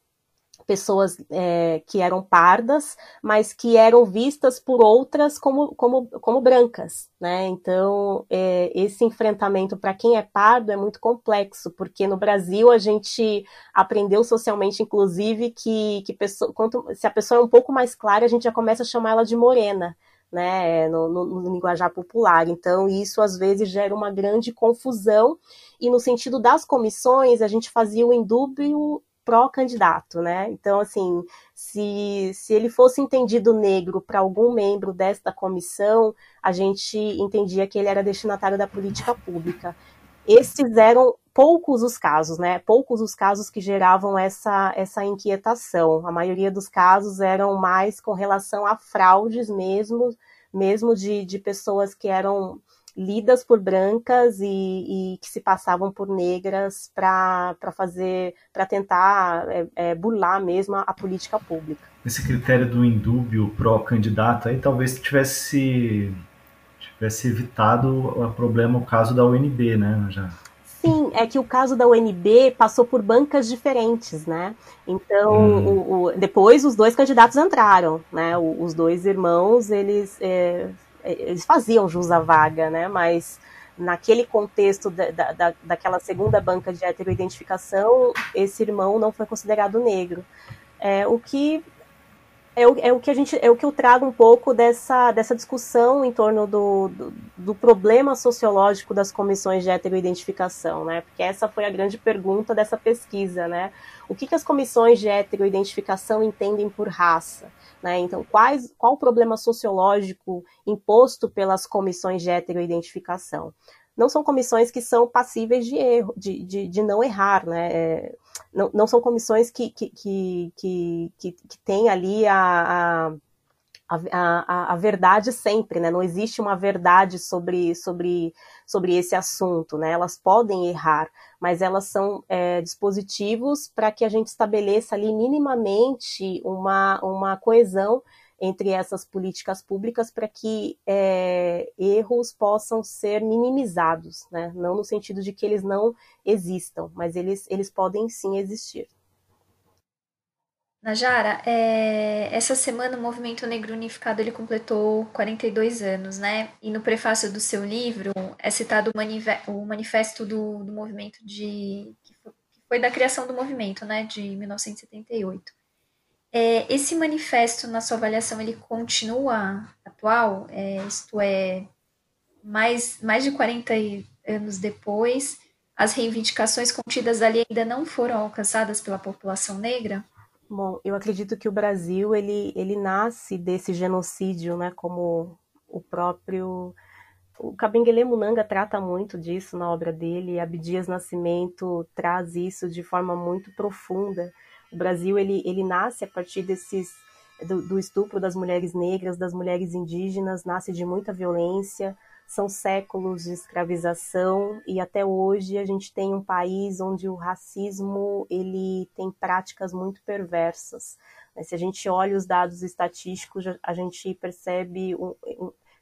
pessoas é, que eram pardas, mas que eram vistas por outras como, como, como brancas, né? Então, é, esse enfrentamento para quem é pardo é muito complexo, porque no Brasil a gente aprendeu socialmente, inclusive, que, que pessoa, quanto, se a pessoa é um pouco mais clara, a gente já começa a chamar ela de morena né, no, no, no, linguajar popular. Então, isso às vezes gera uma grande confusão, e no sentido das comissões, a gente fazia o indúbio pró-candidato, né? Então, assim, se, se ele fosse entendido negro para algum membro desta comissão, a gente entendia que ele era destinatário da política pública. Esses eram poucos os casos, né? Poucos os casos que geravam essa, essa inquietação. A maioria dos casos eram mais com relação a fraudes mesmo, mesmo de, de pessoas que eram lidas por brancas e, e que se passavam por negras para fazer, para tentar é, é, burlar mesmo a, a, política pública. Esse critério do indúbio pró-candidato aí talvez tivesse tivesse evitado o problema, o caso da UNB, né? Já. Sim, é que o caso da UNB passou por bancas diferentes, né? Então, hum. o, o, depois os dois candidatos entraram, né? O, os dois irmãos, eles, é, eles faziam jus à vaga, né? Mas naquele contexto da, da, daquela segunda banca de heteroidentificação, esse irmão não foi considerado negro. É, o que é o, é o que a gente é o que eu trago um pouco dessa, dessa discussão em torno do, do, do, problema sociológico das comissões de heteroidentificação, né? Porque essa foi a grande pergunta dessa pesquisa, né? O que, que as comissões de heteroidentificação entendem por raça? Né? Então, quais, qual o problema sociológico imposto pelas comissões de heteroidentificação? Não são comissões que são passíveis de erro, de, de, de não errar, né? É, não, não são comissões que, que, que, que, que, têm ali a, a a, a, a, verdade sempre, né? Não existe uma verdade sobre, sobre, sobre esse assunto, né? Elas podem errar, mas elas são é, dispositivos para que a gente estabeleça ali minimamente uma, uma coesão entre essas políticas públicas para que é, erros possam ser minimizados, né? não no sentido de que eles não existam, mas eles, eles podem sim existir. Najara, é, essa semana o Movimento Negro Unificado ele completou 42 anos, né? E no prefácio do seu livro é citado o, manifesto do, do movimento de que foi da criação do movimento, né? De 1978. É, esse manifesto, na sua avaliação, ele continua atual? É, isto é, mais, mais de 40 anos depois, as reivindicações contidas ali ainda não foram alcançadas pela população negra? Bom, eu acredito que o Brasil ele, ele nasce desse genocídio, né? Como o próprio o Kabengele Munanga trata muito disso na obra dele. Abdias Nascimento traz isso de forma muito profunda o Brasil ele, ele nasce a partir desses do, do estupro das mulheres negras, das mulheres indígenas, nasce de muita violência, são séculos de escravização e até hoje a gente tem um país onde o racismo ele tem práticas muito perversas. Se a gente olha os dados estatísticos, a gente percebe um,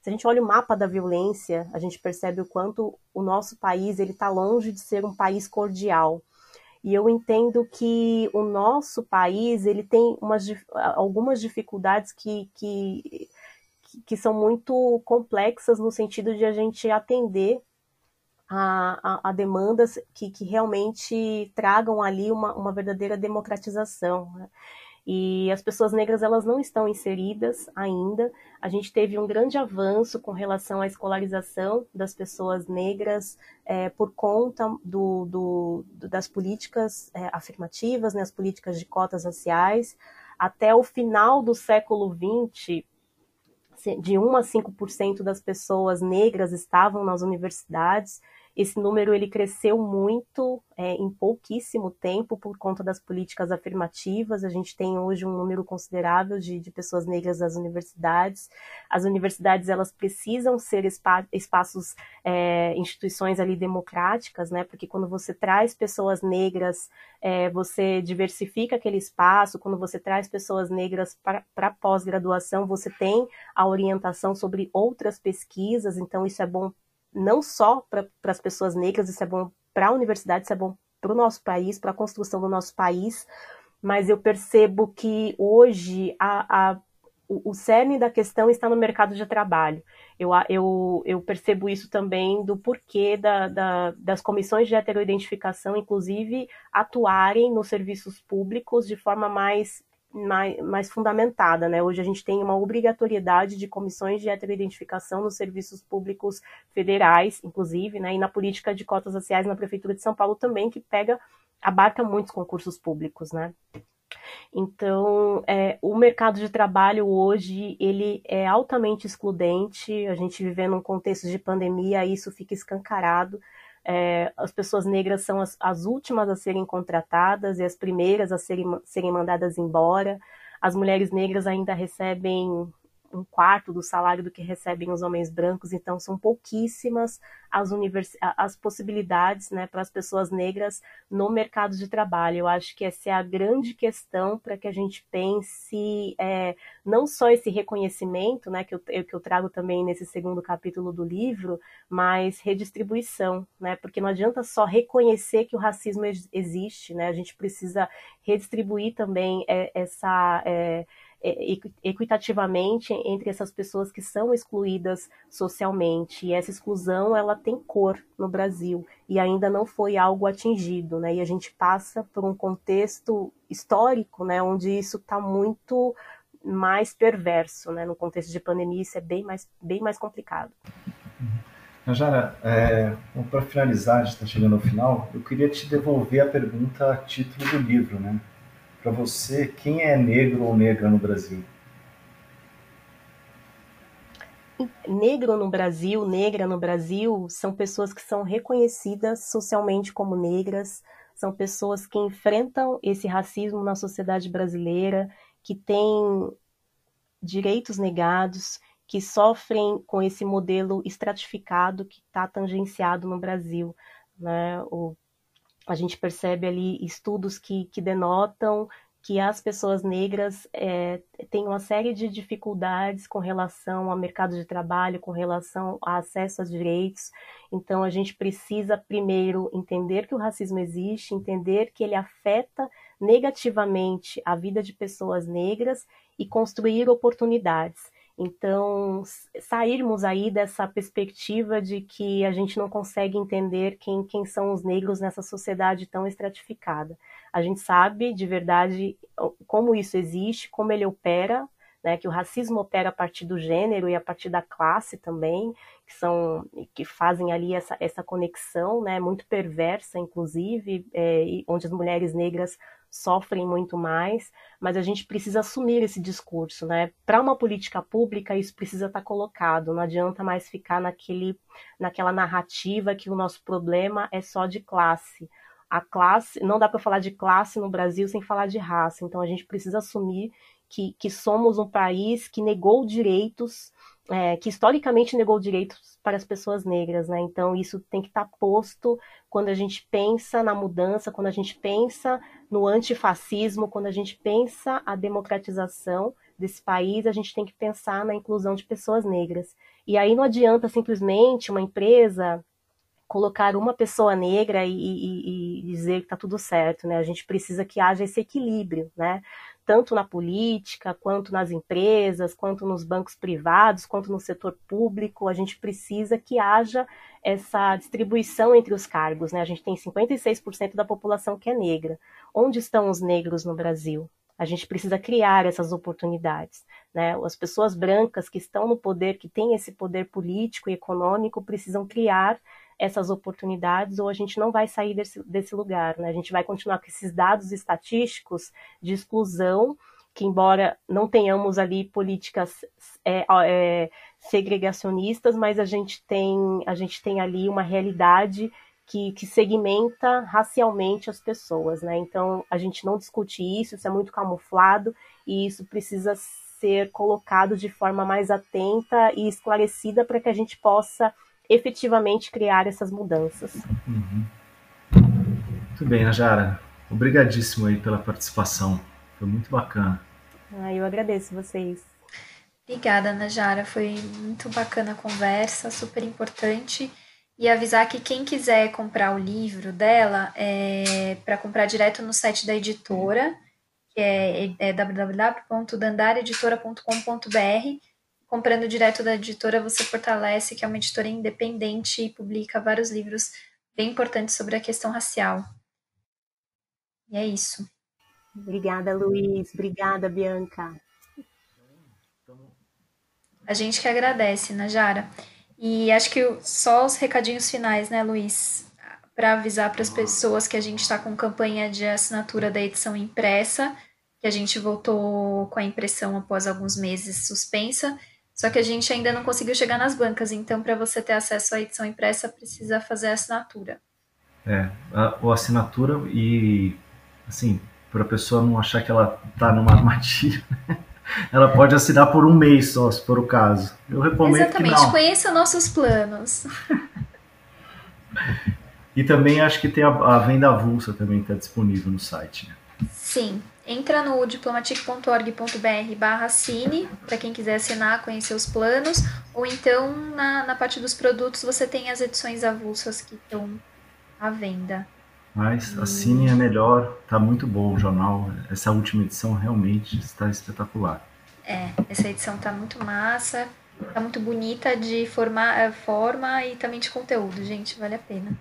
se a gente olha o mapa da violência, a gente percebe o quanto o nosso país ele está longe de ser um país cordial. E eu entendo que o nosso país ele tem umas, algumas dificuldades que, que, que são muito complexas no sentido de a gente atender a, a, a demandas que, que realmente tragam ali uma, uma verdadeira democratização. Né? e as pessoas negras elas não estão inseridas ainda. A gente teve um grande avanço com relação à escolarização das pessoas negras é, por conta do, do, das políticas é, afirmativas, né, as políticas de cotas raciais. Até o final do século XX, de 1 a 5% das pessoas negras estavam nas universidades. Esse número ele cresceu muito é, em pouquíssimo tempo por conta das políticas afirmativas. A gente tem hoje um número considerável de, de pessoas negras nas universidades. As universidades elas precisam ser espa espaços, é, instituições ali democráticas, né? Porque quando você traz pessoas negras, é, você diversifica aquele espaço. Quando você traz pessoas negras para pós-graduação, você tem a orientação sobre outras pesquisas. Então isso é bom não só para as pessoas negras, isso é bom para a universidade, isso é bom para o nosso país, para a construção do nosso país, mas eu percebo que hoje a, a, o, o cerne da questão está no mercado de trabalho. Eu, eu, eu percebo isso também do porquê da, da, das comissões de heteroidentificação, inclusive, atuarem nos serviços públicos de forma mais mais, mais fundamentada, né? Hoje a gente tem uma obrigatoriedade de comissões de heteroidentificação nos serviços públicos federais, inclusive, né? E na política de cotas raciais na Prefeitura de São Paulo também, que pega, abarca muitos concursos públicos, né? Então, é, o mercado de trabalho hoje, ele é altamente excludente, a gente vive num contexto de pandemia, isso fica escancarado, é, as pessoas negras são as, as, últimas a serem contratadas e as primeiras a serem, serem mandadas embora. As mulheres negras ainda recebem um quarto do salário do que recebem os homens brancos, então são pouquíssimas as, univers... as possibilidades né, para as pessoas negras no mercado de trabalho. Eu acho que essa é a grande questão para que a gente pense é, não só esse reconhecimento, né, que eu, que eu trago também nesse segundo capítulo do livro, mas redistribuição, né, porque não adianta só reconhecer que o racismo existe, né, a gente precisa redistribuir também é, essa. É, equitativamente entre essas pessoas que são excluídas socialmente. E essa exclusão ela tem cor no Brasil e ainda não foi algo atingido, né? E a gente passa por um contexto histórico, né, onde isso está muito mais perverso, né? No contexto de pandemia isso é bem mais bem mais complicado. Najara, é, para finalizar, a gente está chegando ao final, eu queria te devolver a pergunta a título do livro, né? Para você, quem é negro ou negra no Brasil? Negro no Brasil, negra no Brasil, são pessoas que são reconhecidas socialmente como negras, são pessoas que enfrentam esse racismo na sociedade brasileira, que têm direitos negados, que sofrem com esse modelo estratificado que está tangenciado no Brasil. Né? O a gente percebe ali estudos que, que denotam que as pessoas negras é, têm uma série de dificuldades com relação ao mercado de trabalho, com relação ao acesso a direitos. Então, a gente precisa, primeiro, entender que o racismo existe, entender que ele afeta negativamente a vida de pessoas negras e construir oportunidades. Então, sairmos aí dessa perspectiva de que a gente não consegue entender quem, quem são os negros nessa sociedade tão estratificada. A gente sabe de verdade como isso existe, como ele opera, né, que o racismo opera a partir do gênero e a partir da classe também, que são que fazem ali essa, essa conexão, né, muito perversa, inclusive, é, onde as mulheres negras sofrem muito mais, mas a gente precisa assumir esse discurso, né? Para uma política pública, isso precisa estar tá colocado, não adianta mais ficar naquele, naquela narrativa que o nosso problema é só de classe. A classe, não dá para falar de classe no Brasil sem falar de raça, então a gente precisa assumir que, que somos um país que negou direitos é, que historicamente negou direitos para as pessoas negras, né? Então isso tem que estar tá posto quando a gente pensa na mudança, quando a gente pensa no antifascismo, quando a gente pensa a democratização desse país, a gente tem que pensar na inclusão de pessoas negras. E aí não adianta simplesmente uma empresa colocar uma pessoa negra e, e, e dizer que está tudo certo, né? A gente precisa que haja esse equilíbrio, né? Tanto na política, quanto nas empresas, quanto nos bancos privados, quanto no setor público. A gente precisa que haja essa distribuição entre os cargos. Né? A gente tem 56% da população que é negra. Onde estão os negros no Brasil? A gente precisa criar essas oportunidades. Né? As pessoas brancas que estão no poder, que têm esse poder político e econômico, precisam criar essas oportunidades ou a gente não vai sair desse, desse lugar, né? A gente vai continuar com esses dados estatísticos de exclusão que embora não tenhamos ali políticas é, é, segregacionistas, mas a gente tem, a gente tem ali uma realidade que, que segmenta racialmente as pessoas, né? Então a gente não discute isso, isso é muito camuflado e isso precisa ser colocado de forma mais atenta e esclarecida para que a gente possa efetivamente criar essas mudanças. Uhum. Muito bem, Najara. Obrigadíssimo aí pela participação. Foi muito bacana. Ah, eu agradeço vocês. Obrigada, Najara. Foi muito bacana a conversa, super importante. E avisar que quem quiser comprar o livro dela é para comprar direto no site da editora, que é, é www.dandareditora.com.br. Comprando direto da editora, você fortalece que é uma editora independente e publica vários livros bem importantes sobre a questão racial. E é isso. Obrigada, Luiz. Obrigada, Bianca. A gente que agradece, Najara. Né, e acho que só os recadinhos finais, né, Luiz? Para avisar para as pessoas que a gente está com campanha de assinatura da edição impressa, que a gente voltou com a impressão após alguns meses suspensa, só que a gente ainda não conseguiu chegar nas bancas, então para você ter acesso à edição impressa precisa fazer a assinatura. É, a, a assinatura e assim, para a pessoa não achar que ela está numa armadilha, ela pode assinar por um mês só, se for o caso. Eu recomendo Exatamente, que não. conheça nossos planos. E também acho que tem a, a venda avulsa também está disponível no site. Né? Sim, entra no diplomatic.org.br barra cine, para quem quiser assinar, conhecer os planos, ou então na, na parte dos produtos você tem as edições avulsas que estão à venda. Mas a Cine é melhor, tá muito bom o jornal. Essa última edição realmente está espetacular. É, essa edição tá muito massa, tá muito bonita de forma, forma e também de conteúdo, gente, vale a pena.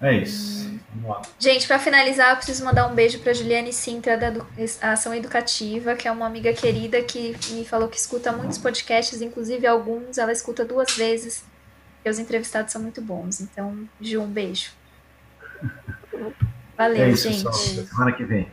É isso. Vamos lá. Gente, para finalizar, eu preciso mandar um beijo para Juliane Sintra da Ação Educativa, que é uma amiga querida que me falou que escuta muitos podcasts, inclusive alguns ela escuta duas vezes, porque os entrevistados são muito bons. Então, Ju, um beijo. Valeu, é isso, gente. Pessoal. Semana que vem.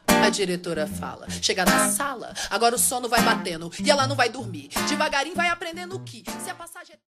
A diretora fala. Chega na sala, agora o sono vai batendo e ela não vai dormir. Devagarinho vai aprendendo que se a passagem.